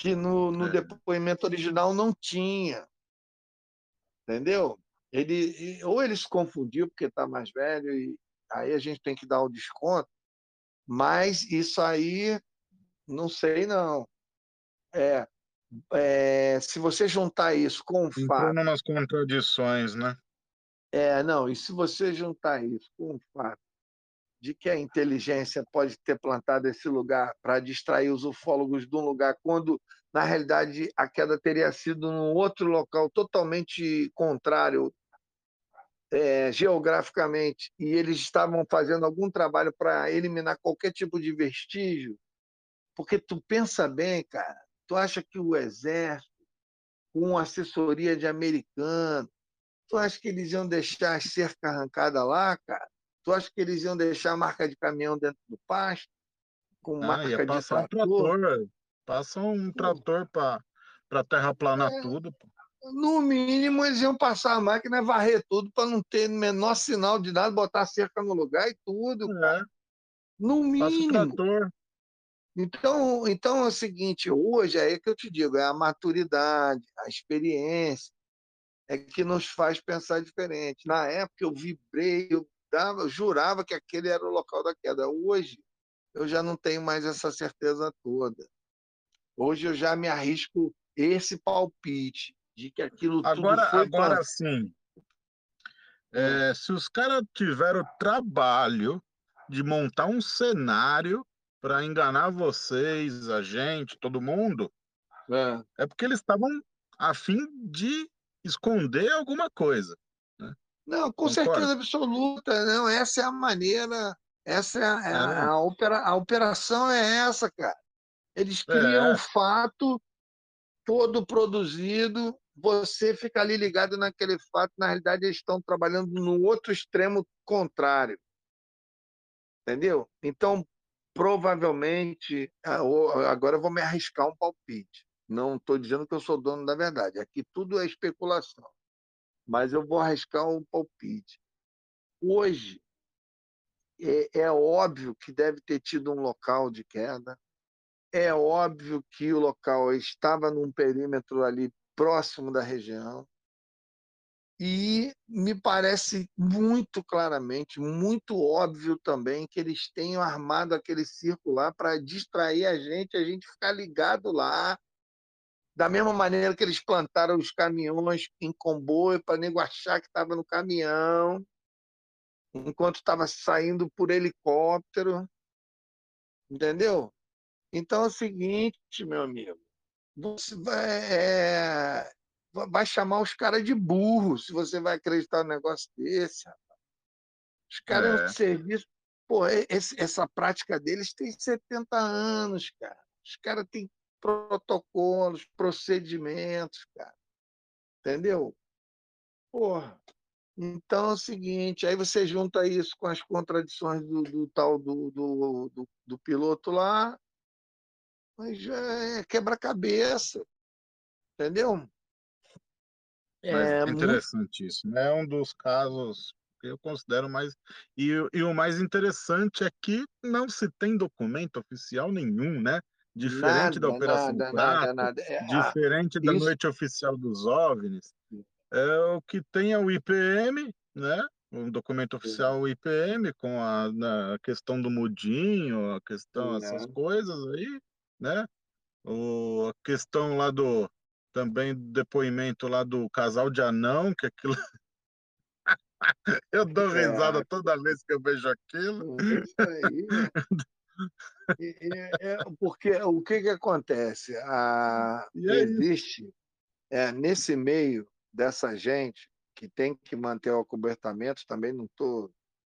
que no, no é. depoimento original não tinha. Entendeu? Ele, ou ele se confundiu porque está mais velho, e aí a gente tem que dar o desconto, mas isso aí, não sei não. É, é, se você juntar isso com o fato. umas contradições, né? É, não, e se você juntar isso com o fato de que a inteligência pode ter plantado esse lugar para distrair os ufólogos de um lugar, quando, na realidade, a queda teria sido num outro local totalmente contrário é, geograficamente, e eles estavam fazendo algum trabalho para eliminar qualquer tipo de vestígio. Porque tu pensa bem, cara, tu acha que o exército, com assessoria de americano, tu acha que eles iam deixar a cerca arrancada lá, cara? Tu acha que eles iam deixar a marca de caminhão dentro do pasto? Com ah, marca de trator? Um trator passa um trator para terraplanar é, tudo. No mínimo, eles iam passar a máquina, varrer tudo para não ter menor sinal de nada, botar cerca no lugar e tudo. É. No mínimo. Então, então é o seguinte, hoje é que eu te digo, é a maturidade, a experiência, é que nos faz pensar diferente. Na época eu vibrei, eu dava, jurava que aquele era o local da queda. Hoje, eu já não tenho mais essa certeza toda. Hoje eu já me arrisco esse palpite de que aquilo agora, tudo foi agora sim. É, se os caras tiveram trabalho de montar um cenário para enganar vocês, a gente, todo mundo, é, é porque eles estavam a fim de esconder alguma coisa. Né? Não, com Concordo? certeza absoluta. Não, essa é a maneira, essa é a, é. a, a, opera, a operação é essa, cara. Eles criam é. um fato todo produzido, você fica ali ligado naquele fato, na realidade eles estão trabalhando no outro extremo contrário. Entendeu? Então, provavelmente, agora eu vou me arriscar um palpite. Não estou dizendo que eu sou dono da verdade. Aqui tudo é especulação. Mas eu vou arriscar um palpite. Hoje, é, é óbvio que deve ter tido um local de queda. É óbvio que o local estava num perímetro ali próximo da região. E me parece muito claramente, muito óbvio também, que eles tenham armado aquele circo lá para distrair a gente, a gente ficar ligado lá, da mesma maneira que eles plantaram os caminhões em comboio para nego achar que estava no caminhão, enquanto estava saindo por helicóptero. Entendeu? Então é o seguinte, meu amigo, você vai, é, vai chamar os caras de burro se você vai acreditar no negócio desse. Rapaz. Os caras é. de serviço. Pô, esse, essa prática deles tem 70 anos, cara. Os caras têm protocolos, procedimentos, cara. Entendeu? Porra. Então é o seguinte, aí você junta isso com as contradições do, do tal do, do, do, do, piloto lá, mas já é quebra-cabeça. Entendeu? Mas é interessante muito... isso. Né? É um dos casos que eu considero mais. E, e o mais interessante é que não se tem documento oficial nenhum, né? Diferente nada, da Operação nada, Prato, nada, nada. É, diferente da isso... noite oficial dos OVNIs, é, o que tem é o IPM, né? um documento oficial IPM com a, a questão do mudinho, a questão, essas coisas aí, né? O, a questão lá do também depoimento lá do casal de anão, que aquilo eu dou risada toda vez que eu vejo aquilo. É, é, porque o que, que acontece? A, é existe é, nesse meio dessa gente que tem que manter o acobertamento, também não estou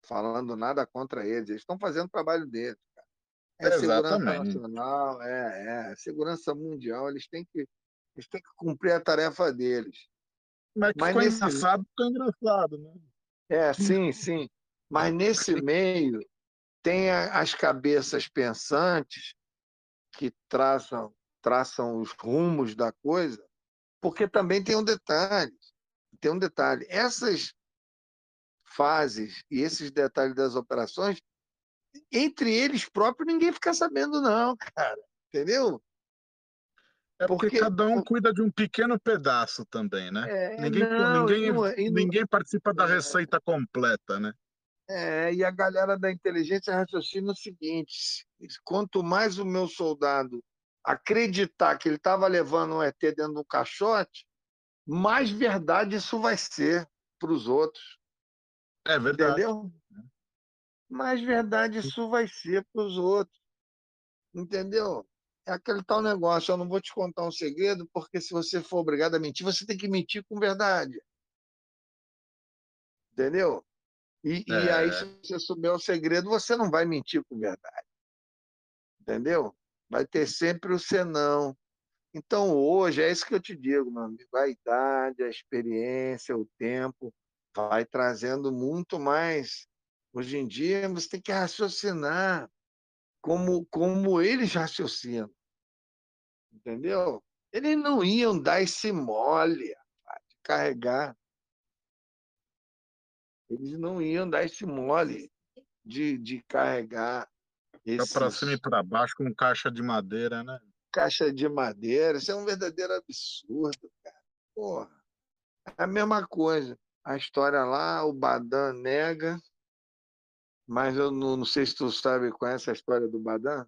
falando nada contra eles, eles estão fazendo o trabalho deles. Cara. É Exatamente. segurança nacional, é, é segurança mundial, eles têm que eles têm que cumprir a tarefa deles. Mas, Mas nesse... engraçado, ficou engraçado, né? É, sim, sim. Mas nesse meio tem as cabeças pensantes que traçam, traçam os rumos da coisa, porque também tem um detalhe. Tem um detalhe. Essas fases e esses detalhes das operações, entre eles próprios, ninguém fica sabendo, não, cara. Entendeu? É porque, porque, cada um cuida de um pequeno pedaço também, né? É, ninguém, não, ninguém, não, ninguém participa da é, receita completa, né? É, e a galera da inteligência raciocina o seguinte: quanto mais o meu soldado acreditar que ele estava levando um ET dentro do caixote, mais verdade isso vai ser para os outros. É verdade. Entendeu? Mais verdade isso vai ser para os outros. Entendeu? É aquele tal negócio, eu não vou te contar um segredo, porque se você for obrigado a mentir, você tem que mentir com verdade. Entendeu? E, é. e aí, se você souber o segredo, você não vai mentir com verdade. Entendeu? Vai ter sempre o senão. Então, hoje, é isso que eu te digo, meu amigo. A idade, a experiência, o tempo, vai trazendo muito mais. Hoje em dia, você tem que raciocinar como, como eles raciocinam. Entendeu? Eles não iam dar esse mole de carregar. Eles não iam dar esse mole de, de carregar. Esses... Para cima e para baixo com caixa de madeira, né? Caixa de madeira, isso é um verdadeiro absurdo, cara. Porra. É a mesma coisa. A história lá, o Badan nega, mas eu não, não sei se tu sabe, conhece a história do Badan?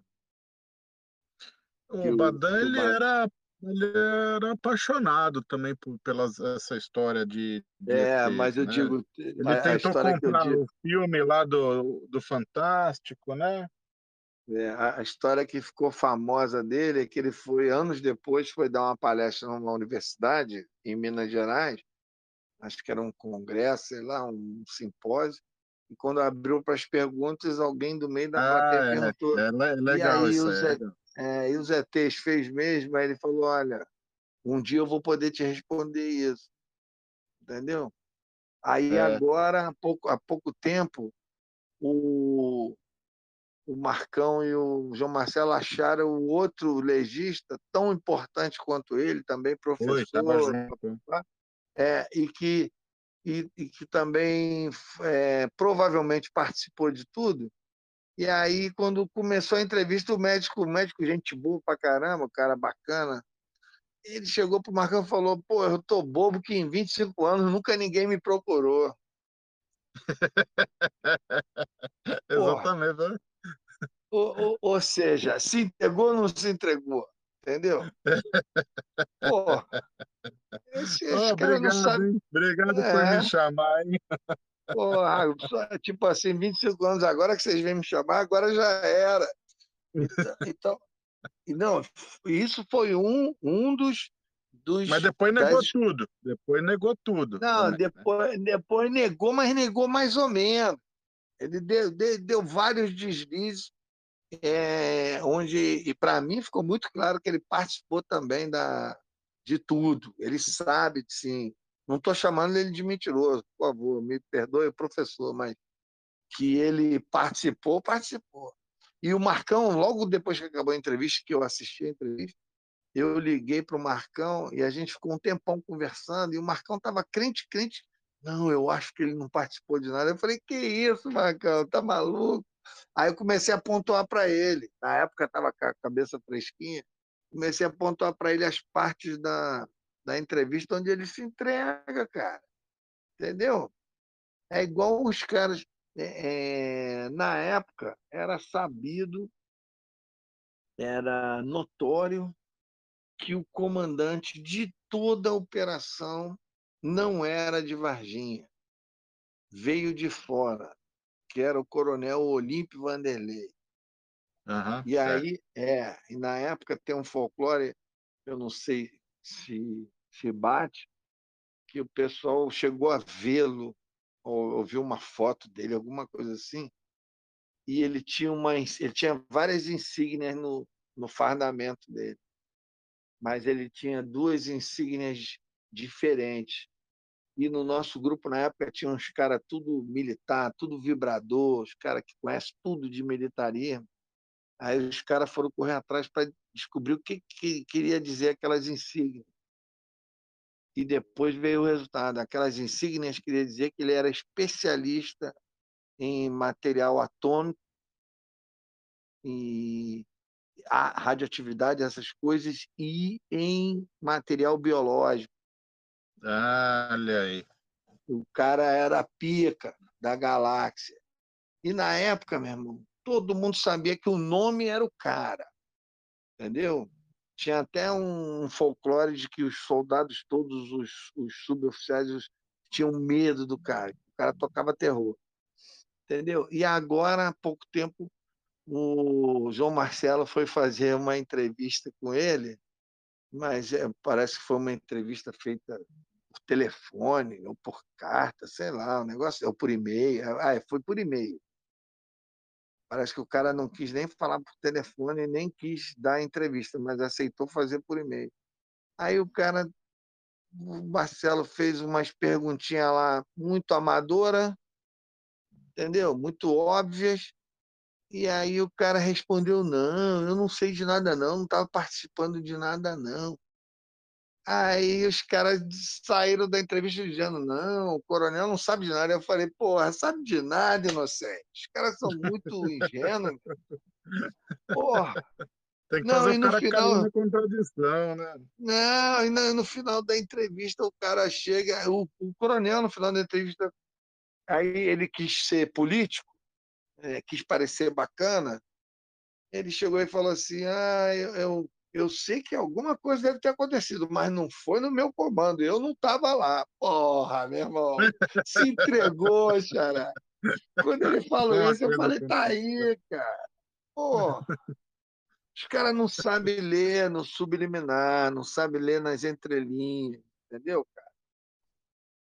O Badan, ele era Ele era apaixonado também por, pela essa história de. de é, ET, mas eu né? digo. Ele a, tentou a comprar digo, o filme lá do, do Fantástico, né? É, a, a história que ficou famosa dele é que ele foi, anos depois, foi dar uma palestra numa universidade em Minas Gerais, acho que era um congresso, sei lá, um simpósio, e quando abriu para as perguntas, alguém do meio da plateia Ah, é, perguntou. é, E legal aí isso o é Zé, legal. É, e o Zé Teix fez mesmo, aí ele falou: olha, um dia eu vou poder te responder isso. Entendeu? Aí É. agora, há pouco, há pouco tempo, o, o Marcão e o João Marcelo acharam o outro legista tão importante quanto ele, também Foi, tava professor, junto. é, e, que, e, e que também é, provavelmente participou de tudo. E aí, quando começou a entrevista, o médico, o médico, gente boa pra caramba, cara bacana, ele chegou pro Marcão e falou: Pô, eu tô bobo que em 25 anos nunca ninguém me procurou. Exatamente. né? Ou, ou, ou seja, se entregou ou não se entregou? Entendeu? Pô, esse, esse Ó, cara não obrigado, sabe. Obrigado por É. me chamar, hein? Porra, só, tipo assim, 25 anos agora que vocês vêm me chamar, agora já era. Então, então não, isso foi um, um dos, dos. Mas depois negou das- tudo. Depois negou tudo. Não, também, né? depois, depois negou, mas negou mais ou menos. Ele deu, deu, deu vários deslizes, é, onde, e para mim ficou muito claro que ele participou também da, de tudo. Ele sabe, sim. Não estou chamando ele de mentiroso, por favor, me perdoe, professor, mas que ele participou, participou. E o Marcão, logo depois que acabou a entrevista, que eu assisti a entrevista, eu liguei para o Marcão e a gente ficou um tempão conversando, e o Marcão estava crente, crente. Não, eu acho que ele não participou de nada. Eu falei, que isso, Marcão, tá maluco? Aí eu comecei a pontuar para ele. Na época estava com a cabeça fresquinha. Comecei a pontuar para ele as partes da, da entrevista onde ele se entrega, cara. Entendeu? É igual os caras. é, é, na época, era sabido, era notório que o comandante de toda a operação não era de Varginha. Veio de fora, que era o coronel Olímpio Vanderlei. Aham, E aí, é, e na época tem um folclore, eu não sei se se bate, que o pessoal chegou a vê-lo, ou, ou viu uma foto dele, alguma coisa assim, e ele tinha uma, ele tinha várias insígnias no, no fardamento dele, mas ele tinha duas insígnias diferentes. E no nosso grupo, na época, tinha uns caras tudo militar, tudo vibrador, os caras que conhecem tudo de militarismo. Aí os caras foram correr atrás para descobrir o que, que queria dizer aquelas insígnias. E depois veio o resultado. Aquelas insígnias queria dizer que ele era especialista em material atômico e a radioatividade, essas coisas, e em material biológico. Olha aí. O cara era a pica da galáxia. E na época, meu irmão, todo mundo sabia que o nome era o cara. Entendeu? Tinha até um folclore de que os soldados, todos os, os suboficiais, tinham medo do cara. O cara tocava terror. Entendeu? E agora, há pouco tempo, o João Marcelo foi fazer uma entrevista com ele, mas é, parece que foi uma entrevista feita por telefone ou por carta, sei lá, um negócio, ou por e-mail. Ah, foi por e-mail. Parece que o cara não quis nem falar por telefone, nem quis dar entrevista, mas aceitou fazer por e-mail. Aí o cara, o Marcelo fez umas perguntinhas lá muito amadora, entendeu? Muito óbvias. E aí o cara respondeu: não, eu não sei de nada, não, não estava participando de nada, não. Aí os caras saíram da entrevista dizendo: não, o coronel não sabe de nada. Eu falei: porra, sabe de nada, inocente. Os caras são muito ingênuos. Porra, Tem que Não, fazer e no cara final- contradição, né? não, e no, no final da entrevista o cara chega, o, o coronel, no final da entrevista, aí ele quis ser político, é, quis parecer bacana. Ele chegou e falou assim: ah, eu, eu Eu sei que alguma coisa deve ter acontecido, mas não foi no meu comando. Eu não estava lá. Porra, meu irmão. Se entregou, xará. Quando ele falou isso, eu falei, tá aí, cara. Porra. Os caras não sabem ler no subliminar, não sabem ler nas entrelinhas, entendeu, cara?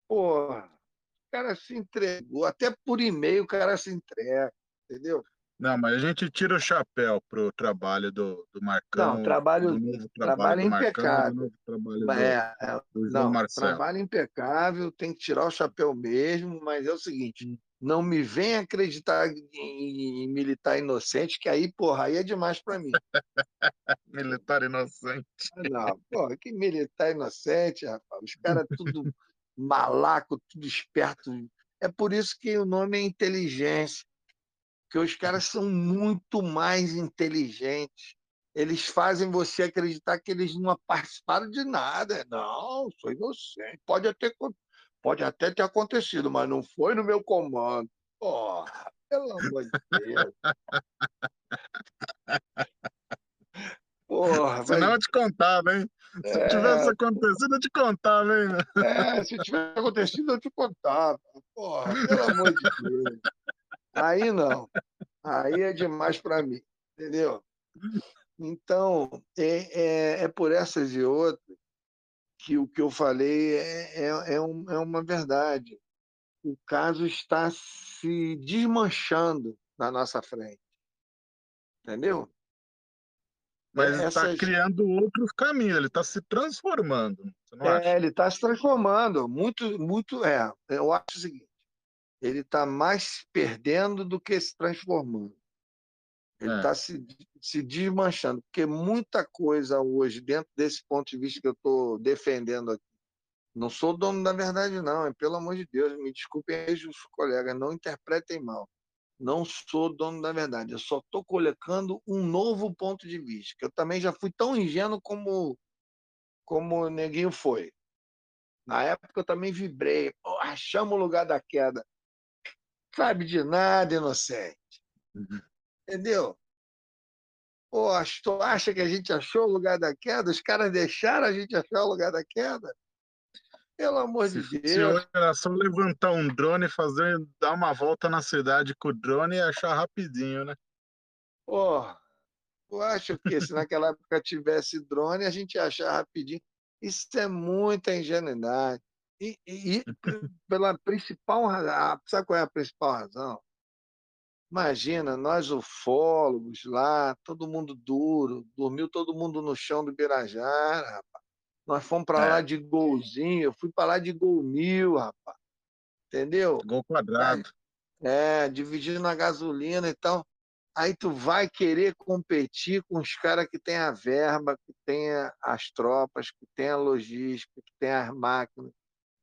Porra, o cara se entregou, até por e-mail o cara se entrega, entendeu? Não, mas a gente tira o chapéu pro trabalho do, do Marcão. Não, trabalho, trabalho, trabalho impecável. trabalho é, do, é, do não, trabalho impecável, tem que tirar o chapéu mesmo, mas é o seguinte, não me venha acreditar em, em, militar inocente, que aí, porra, aí é demais para mim. militar inocente. Não, porra, que militar inocente, rapaz. Os caras tudo malaco, tudo esperto. É por isso que o nome é inteligência que os caras são muito mais inteligentes. Eles fazem você acreditar que eles não participaram de nada. Não, sou inocente. Pode até, pode até ter acontecido, mas não foi no meu comando. Porra, pelo amor de Deus. Porra, Senão vai... eu te contava, hein? Se é... tivesse acontecido, eu te contava, hein? É, se tivesse acontecido, eu te contava. Porra, pelo amor de Deus. Aí não. Aí é demais para mim, entendeu? Então, é, é, é, por essas e outras que o que eu falei é, é, é, um, é uma verdade. O caso está se desmanchando na nossa frente. Entendeu? Mas ele está criando outros caminhos, ele está se transformando. é, acha? ele está se transformando. Muito, muito. É, eu acho o seguinte: ele está mais perdendo do que se transformando. Ele está é. se, se desmanchando, porque muita coisa hoje, dentro desse ponto de vista que eu estou defendendo aqui, não sou dono da verdade, não, é pelo amor de Deus, me desculpem aí os colegas, não interpretem mal. Não sou dono da verdade, eu só estou colocando um novo ponto de vista, que eu também já fui tão ingênuo como, como o Neguinho foi. Na época eu também vibrei, achamos o lugar da queda sabe de nada, inocente. Uhum. Entendeu? Pô, tu acha que a gente achou o lugar da queda? Os caras deixaram a gente achar o lugar da queda? Pelo amor de Deus. Se era só levantar um drone, fazer, dar uma volta na cidade com o drone e achar rapidinho, né? Pô, tu acha que se naquela época tivesse drone, a gente ia achar rapidinho? Isso é muita ingenuidade. E, e, pela principal razão, sabe qual é a principal razão? Imagina, nós ufólogos lá, todo mundo duro, dormiu todo mundo no chão do Birajara, rapaz. Nós fomos para é. lá de golzinho, eu fui para lá de gol mil, rapaz. Entendeu? Gol quadrado. É, dividindo a gasolina e tal. Aí tu vai querer competir com os caras que têm a verba, que têm as tropas, que têm a logística, que têm as máquinas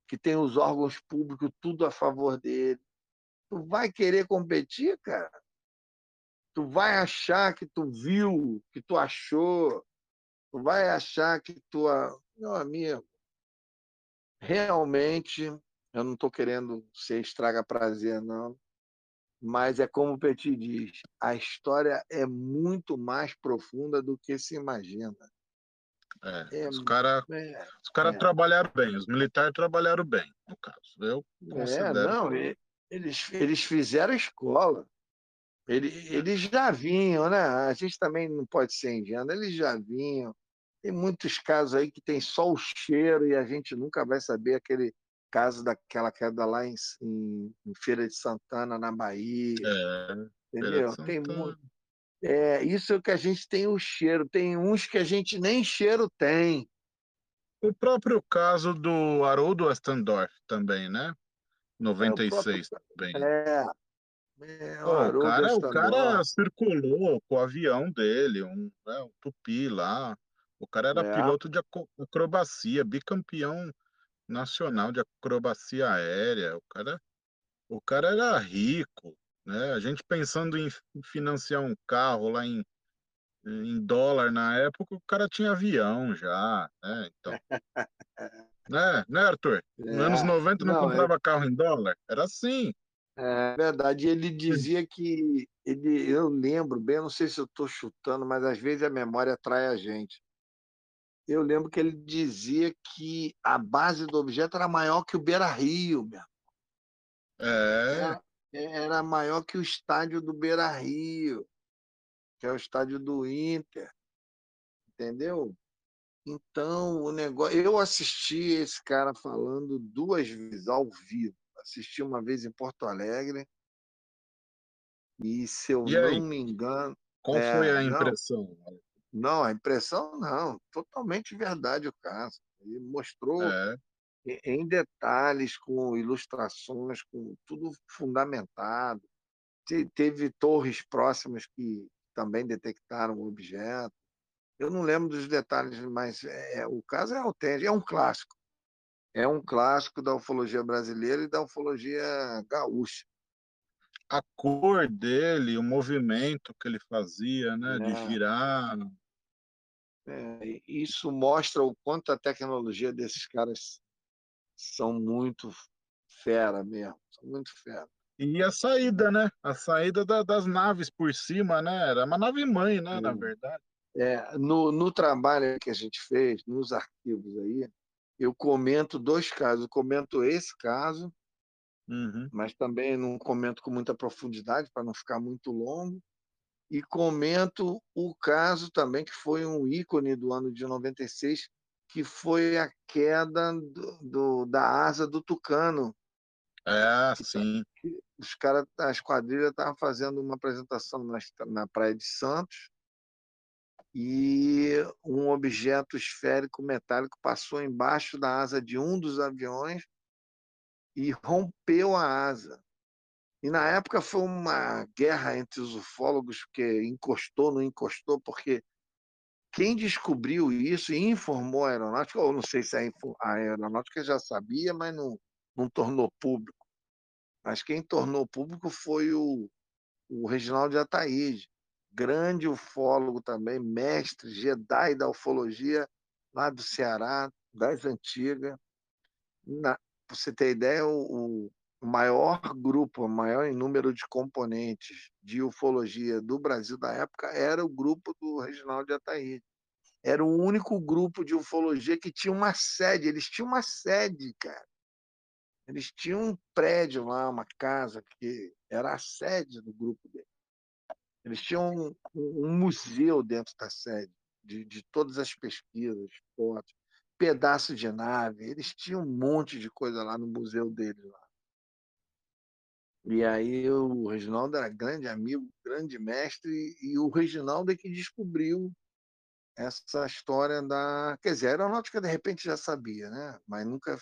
que tem os órgãos públicos tudo a favor dele. Tu vai querer competir, cara? Tu vai achar que tu viu, que tu achou, tu vai achar que tu. Meu amigo, realmente, eu não estou querendo ser estraga prazer, não, mas é como o Petit diz: a história é muito mais profunda do que se imagina. É, é, os caras é, os cara é. trabalharam bem, os militares trabalharam bem, no caso. Eu considero. É, não, eles, eles fizeram escola. Eles, eles já vinham, né? A gente também não pode ser ingênuo, eles já vinham. Tem muitos casos aí que tem só o cheiro e a gente nunca vai saber aquele caso daquela queda lá em, em, em Feira de Santana, na Bahia. É, entendeu? Tem muito é, isso é o que a gente tem o cheiro. Tem uns que a gente nem cheiro tem. O próprio caso do Haroldo Astendorf também, né? 96 é, também. É. é o, o, cara, o cara circulou com o avião dele, um, né, um tupi lá. O cara era é. piloto de acrobacia, bicampeão nacional de acrobacia aérea. O cara, o cara era rico, né? A gente pensando em financiar um carro lá em, em dólar na época, o cara tinha avião já, né? Então, né, né, Arthur? Nos é, anos 90 não, não comprava é... carro em dólar, era assim. É verdade, ele dizia que ele, eu lembro bem, não sei se eu estou chutando, mas às vezes a memória atrai a gente. eu lembro que ele dizia que a base do objeto era maior que o Beira Rio, meu. É. Era, era maior que o estádio do Beira Rio, que é o estádio do Inter. Entendeu? Então, o negócio. Eu assisti esse cara falando duas vezes ao vivo. Assisti uma vez em Porto Alegre. E se eu E não aí? me engano. Qual É, foi a não. impressão? Não, a impressão não. Totalmente verdade o caso. Ele mostrou É, em- detalhes, com ilustrações, com tudo fundamentado. Te- Teve torres próximas que também detectaram o objeto. Eu não lembro dos detalhes, mas é, o caso é autêntico, é um clássico. É um clássico da ufologia brasileira e da ufologia gaúcha. a cor dele, o movimento que ele fazia, né, de É. girar. É, isso mostra o quanto a tecnologia desses caras são muito fera mesmo, são muito fera. E a saída, né? A saída da- das naves por cima, né? Era uma nave mãe, né? Na Sim. verdade. É, no, no trabalho que a gente fez, nos arquivos aí, eu comento dois casos. Eu comento esse caso, Uhum. mas também não comento com muita profundidade para não ficar muito longo. E comento o caso também, que foi um ícone do ano de 96, que foi a queda do, do- da asa do Tucano. É, sim. Os caras, a esquadrilha estavam fazendo uma apresentação na, na Praia de Santos e um objeto esférico metálico passou embaixo da asa de um dos aviões e rompeu a asa. E na época foi uma guerra entre os ufólogos, porque encostou, não encostou, porque quem descobriu isso e informou a aeronáutica, ou não sei se a, aeronáutica já sabia, mas não, não tornou público. Mas quem tornou público foi o, o Reginaldo de Ataíde, grande ufólogo também, mestre, Jedi da ufologia lá do Ceará, das antigas. Para você ter ideia, o, o maior grupo, maior em número de componentes de ufologia do Brasil da época era o grupo do Reginaldo de Ataíde. Era o único grupo de ufologia que tinha uma sede. Eles tinham uma sede, cara. Eles tinham um prédio lá, uma casa, que era a sede do grupo dele. Eles tinham um- um museu dentro da sede, de, de todas as pesquisas, fotos, pedaço de nave. Eles tinham um monte de coisa lá no museu deles. Lá. E aí o Reginaldo era grande amigo, grande mestre, e o Reginaldo é que descobriu essa história da. Quer dizer, a aeronáutica de repente já sabia, né? Mas nunca,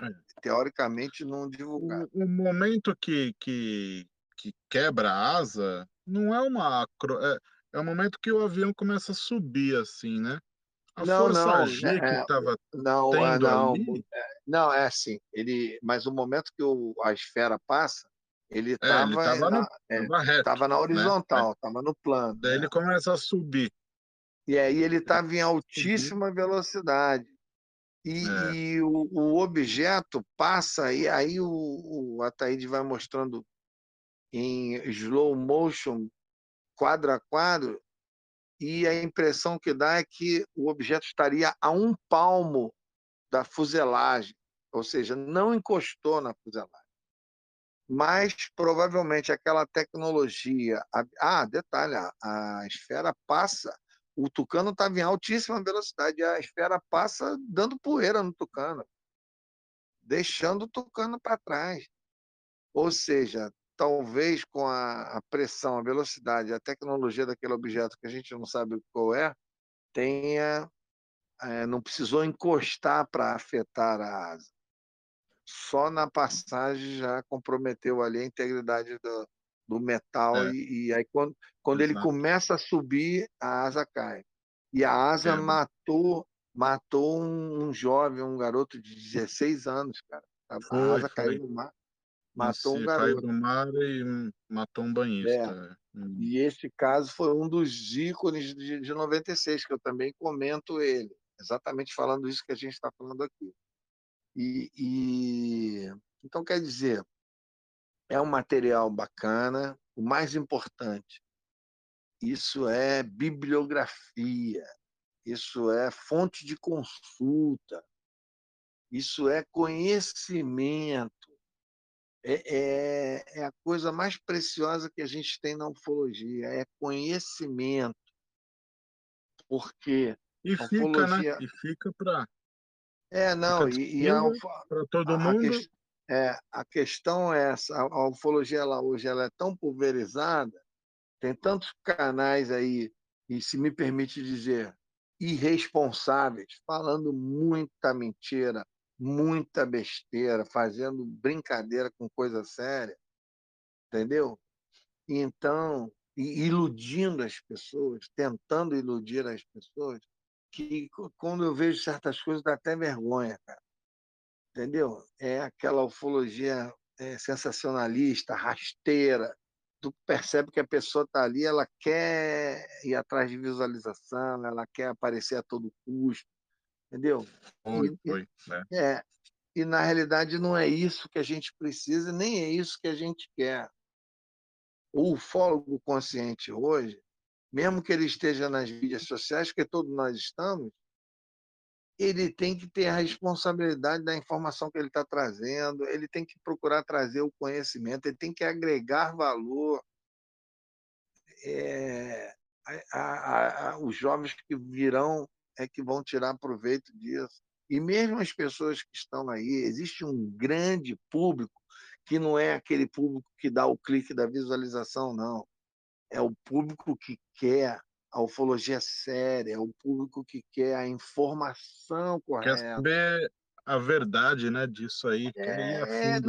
É. teoricamente, não divulgava. O, o momento que, que, que quebra a asa não é uma. acro- É, é o momento que o avião começa a subir, assim, né? A Não, força não, G é- que estava Não, ah, tendo não, ali. é, não, é assim. Ele, mas o momento que o- a esfera passa, ele É, estava estava na, é, reto. na né? horizontal, estava no plano. Daí né? ele começa a subir. E aí ele estava em altíssima velocidade. E, É. e o, o objeto passa, e aí o, o Ataíde vai mostrando em slow motion, quadro a quadro, e a impressão que dá é que o objeto estaria a um palmo da fuselagem, ou seja, não encostou na fuselagem. Mas provavelmente aquela tecnologia. Ah, detalhe, a, esfera passa. O tucano estava em altíssima velocidade, a esfera passa dando poeira no tucano, deixando o tucano para trás. Ou seja, talvez com a, a pressão, a velocidade, a tecnologia daquele objeto que a gente não sabe qual é, tenha eh, não precisou encostar para afetar a asa. Só na passagem já comprometeu ali a integridade do, do metal É. e, e aí quando, quando ele começa a subir, a asa cai. E a asa Quebra. matou matou um, um jovem, um garoto de 16 anos, cara. A, Foi, asa foi. caiu no mar, matou um Isso, caiu garoto. do mar e matou um banhista. Hum. E esse caso foi um dos ícones de, de 96, que eu também comento ele, exatamente falando isso que a gente está falando aqui. E, e- então, quer dizer, é um material bacana, o mais importante, isso é bibliografia, isso é fonte de consulta, isso é conhecimento. É, é, é, a coisa mais preciosa que a gente tem na ufologia, é conhecimento. Porque e fica, né? ufologia... né? E fica para. É, não, e, e a, para todo mundo. A, que, é, a questão é essa: a, ufologia ela, hoje ela é tão pulverizada, tem tantos canais aí, e se me permite dizer, irresponsáveis, falando muita mentira, muita besteira, fazendo brincadeira com coisa séria, entendeu? Então, iludindo as pessoas, tentando iludir as pessoas, que quando eu vejo certas coisas dá até vergonha, cara. Entendeu? É aquela ufologia é, sensacionalista, rasteira, tu percebe que a pessoa está ali, ela quer ir atrás de visualização, ela quer aparecer a todo custo, entendeu? Foi, e, foi, né? É, e na realidade não é isso que a gente precisa, nem é isso que a gente quer. O ufólogo consciente hoje, mesmo que ele esteja nas mídias sociais, que todos nós estamos, ele tem que ter a responsabilidade da informação que ele está trazendo, ele tem que procurar trazer o conhecimento, ele tem que agregar valor. É, a, a, a, os jovens que virão é que vão tirar proveito disso. E mesmo as pessoas que estão aí, existe um grande público que não é aquele público que dá o clique da visualização, não. É o público que quer a ufologia séria, é o público que quer a informação correta. Quer saber a verdade né, disso aí. É, é,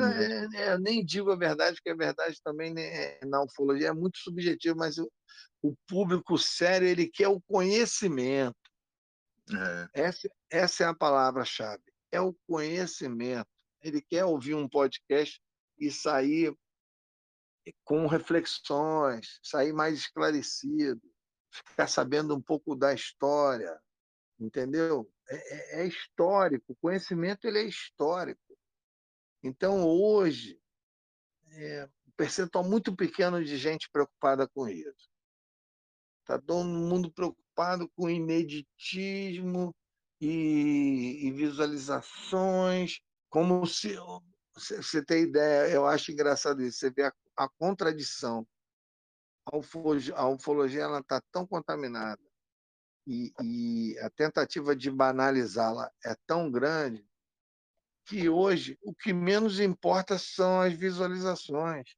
é, eu nem digo a verdade, porque a verdade também né, na ufologia é muito subjetivo, mas o, o público sério ele quer o conhecimento. É. Essa, essa é a palavra-chave. É o conhecimento. Ele quer ouvir um podcast e sair com reflexões, sair mais esclarecido ficar sabendo um pouco da história, entendeu? É, é, é histórico, o conhecimento ele é histórico. Então, hoje, é um percentual muito pequeno de gente preocupada com isso. Está todo mundo preocupado com ineditismo e, e visualizações, como se. Você tem ideia, eu acho engraçado isso, você vê a, a contradição a ufologia, a ufologia está tão contaminada e, e a tentativa de banalizá-la é tão grande que hoje o que menos importa são as visualizações.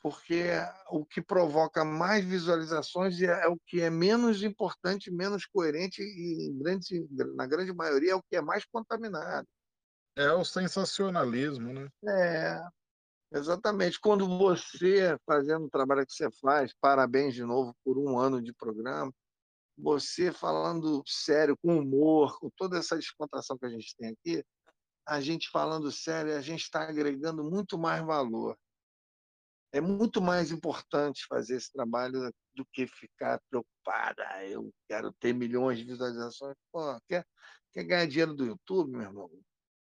Porque o que provoca mais visualizações é, é o que é menos importante, menos coerente e, grande, na grande maioria, é o que é mais contaminado. É o sensacionalismo, né? É, Exatamente. Quando você, fazendo o trabalho que você faz, parabéns de novo por um ano de programa, você falando sério, com humor, com toda essa descontração que a gente tem aqui, a gente falando sério, a gente está agregando muito mais valor. É muito mais importante fazer esse trabalho do que ficar preocupada. Ah, eu quero ter milhões de visualizações. Pô, quer, quer ganhar dinheiro do YouTube, meu irmão?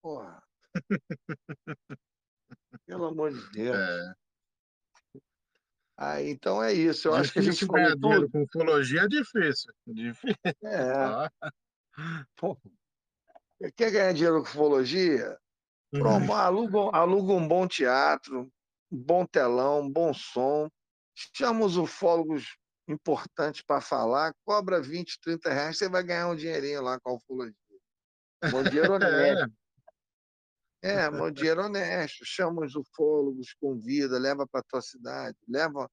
Porra. Pelo amor de Deus. É. Ah, então é isso. Eu difícil acho que a gente falou tudo. Com ufologia é difícil. difícil. É. Ah. Quer ganhar dinheiro com ufologia? Pronto, aluga, aluga um bom teatro, um bom telão, um bom som. Chama os ufólogos importantes para falar, cobra 20, 30 reais, você vai ganhar um dinheirinho lá com a ufologia. Bom dinheiro honesto. É, meu dinheiro honesto. Chama os ufólogos, convida, leva para a tua cidade, leva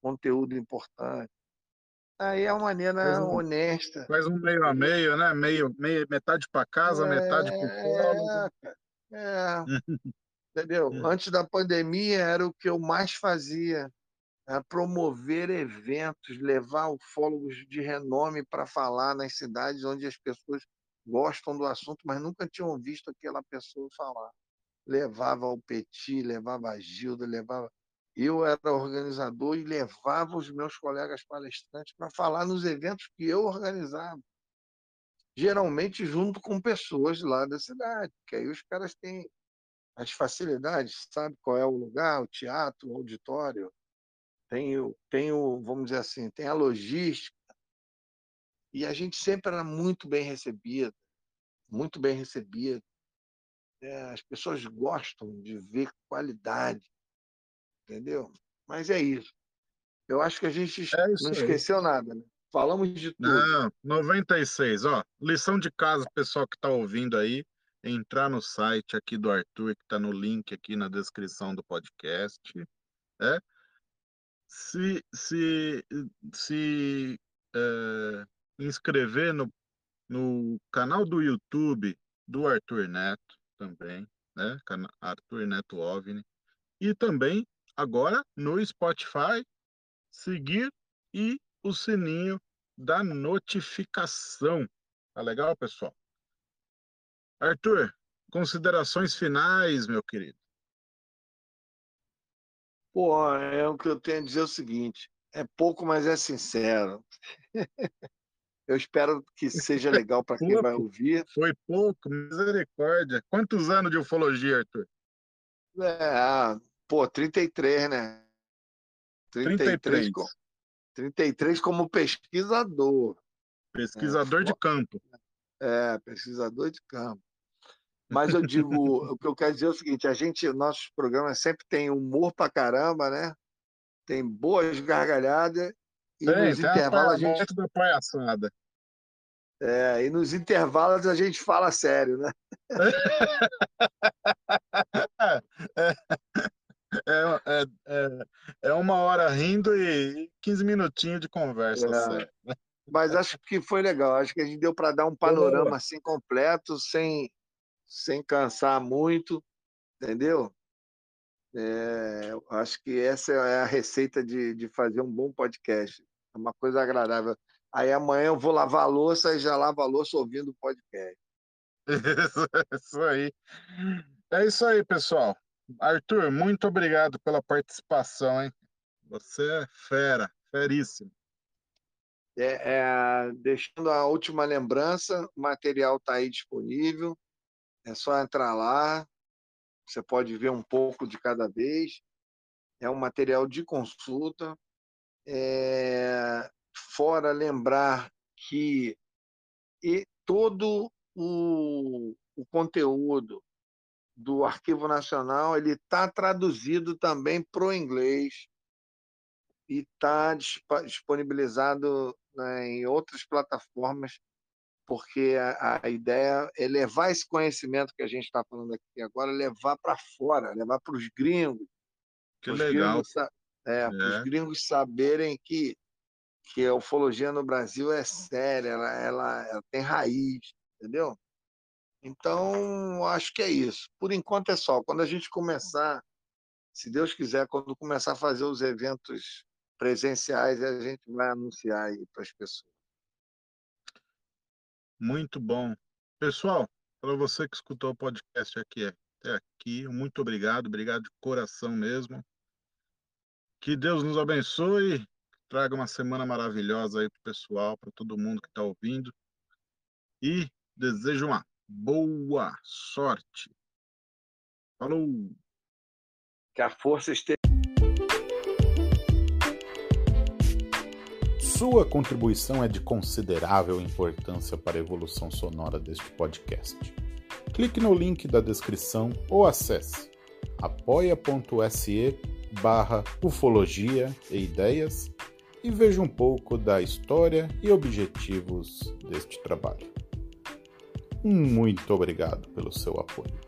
conteúdo importante. Aí é uma maneira um, honesta. Faz um meio a meio, né? Meio, meio metade para casa, é, metade para o ufólogo. É, entendeu? Hum. Antes da pandemia era o que eu mais fazia. É promover eventos, levar ufólogos de renome para falar nas cidades onde as pessoas gostam do assunto, mas nunca tinham visto aquela pessoa falar. Levava o Petit, levava a Gilda, levava. Eu era organizador e levava os meus colegas palestrantes para falar nos eventos que eu organizava. Geralmente junto com pessoas lá da cidade, que aí os caras têm as facilidades, sabe qual é o lugar, o teatro, o auditório, tem tem o vamos dizer assim, tem a logística, e a gente sempre era muito bem recebido, muito bem recebido. É, as pessoas gostam de ver qualidade, entendeu? Mas é isso. Eu acho que a gente É não esqueceu nada, né? Falamos de tudo. Não, 96, ó. Lição de casa, pessoal que está ouvindo aí, entrar no site aqui do Arthur, que está no link aqui na descrição do podcast, né? Se, se, se é, inscrever no, no canal do YouTube do Arthur Neto também, né? Arthur Neto OVNI. E também, agora, no Spotify, seguir e o sininho da notificação. Tá legal, pessoal? Arthur, considerações finais, meu querido. Pô, é o que eu tenho a dizer é o seguinte: é pouco, mas é sincero. Eu espero que seja legal para quem vai ouvir. Foi pouco, misericórdia. Quantos anos de ufologia, Arthur? É, ah, pô, 33, né? 33, 33. co- 33 como pesquisador. Pesquisador de campo. É, pesquisador de campo. Mas eu digo, o que eu quero dizer é o seguinte: a gente, nossos programas sempre tem humor pra caramba, né? Tem boas gargalhadas e Tem, nos tem a intervalos a gente, da palhaçada. É, e nos intervalos a gente fala sério, né? É, é, é, é uma hora rindo e 15 minutinhos de conversa. É. sério. Mas acho que foi legal. Acho que a gente deu para dar um panorama assim completo, sem, sem cansar muito, entendeu? É, acho que essa é a receita de, de fazer um bom podcast. É uma coisa agradável. Aí amanhã eu vou lavar a louça e já lavo a louça ouvindo o podcast. Isso, isso aí. É isso aí, pessoal. Arthur, muito obrigado pela participação, hein? Você é fera, feríssimo. É, é, deixando a última lembrança, o material está aí disponível. É só entrar lá. Você pode ver um pouco de cada vez. É um material de consulta. É, fora lembrar que e todo o, o conteúdo do Arquivo Nacional ele está traduzido também para o inglês e está disponibilizado né, em outras plataformas, porque a, a, ideia é levar esse conhecimento que a gente está falando aqui agora, levar para fora, levar para os gringos. Que legal. Gringos, é, É. Para os gringos saberem que, que a ufologia no Brasil é séria, ela, ela, ela tem raiz, entendeu? Então, acho que é isso. Por enquanto é só. Quando a gente começar, se Deus quiser, quando começar a fazer os eventos presenciais, a gente vai anunciar aí para as pessoas. Muito bom. Pessoal, para você que escutou o podcast aqui até aqui, muito obrigado, obrigado de coração mesmo. Que Deus nos abençoe, traga uma semana maravilhosa aí para o pessoal, para todo mundo que está ouvindo. E desejo uma boa sorte. Falou! Que a força esteja. Sua contribuição é de considerável importância para a evolução sonora deste podcast. Clique no link da descrição ou acesse apoia.se barra ufologia e ideias e veja um pouco da história e objetivos deste trabalho. Muito obrigado pelo seu apoio.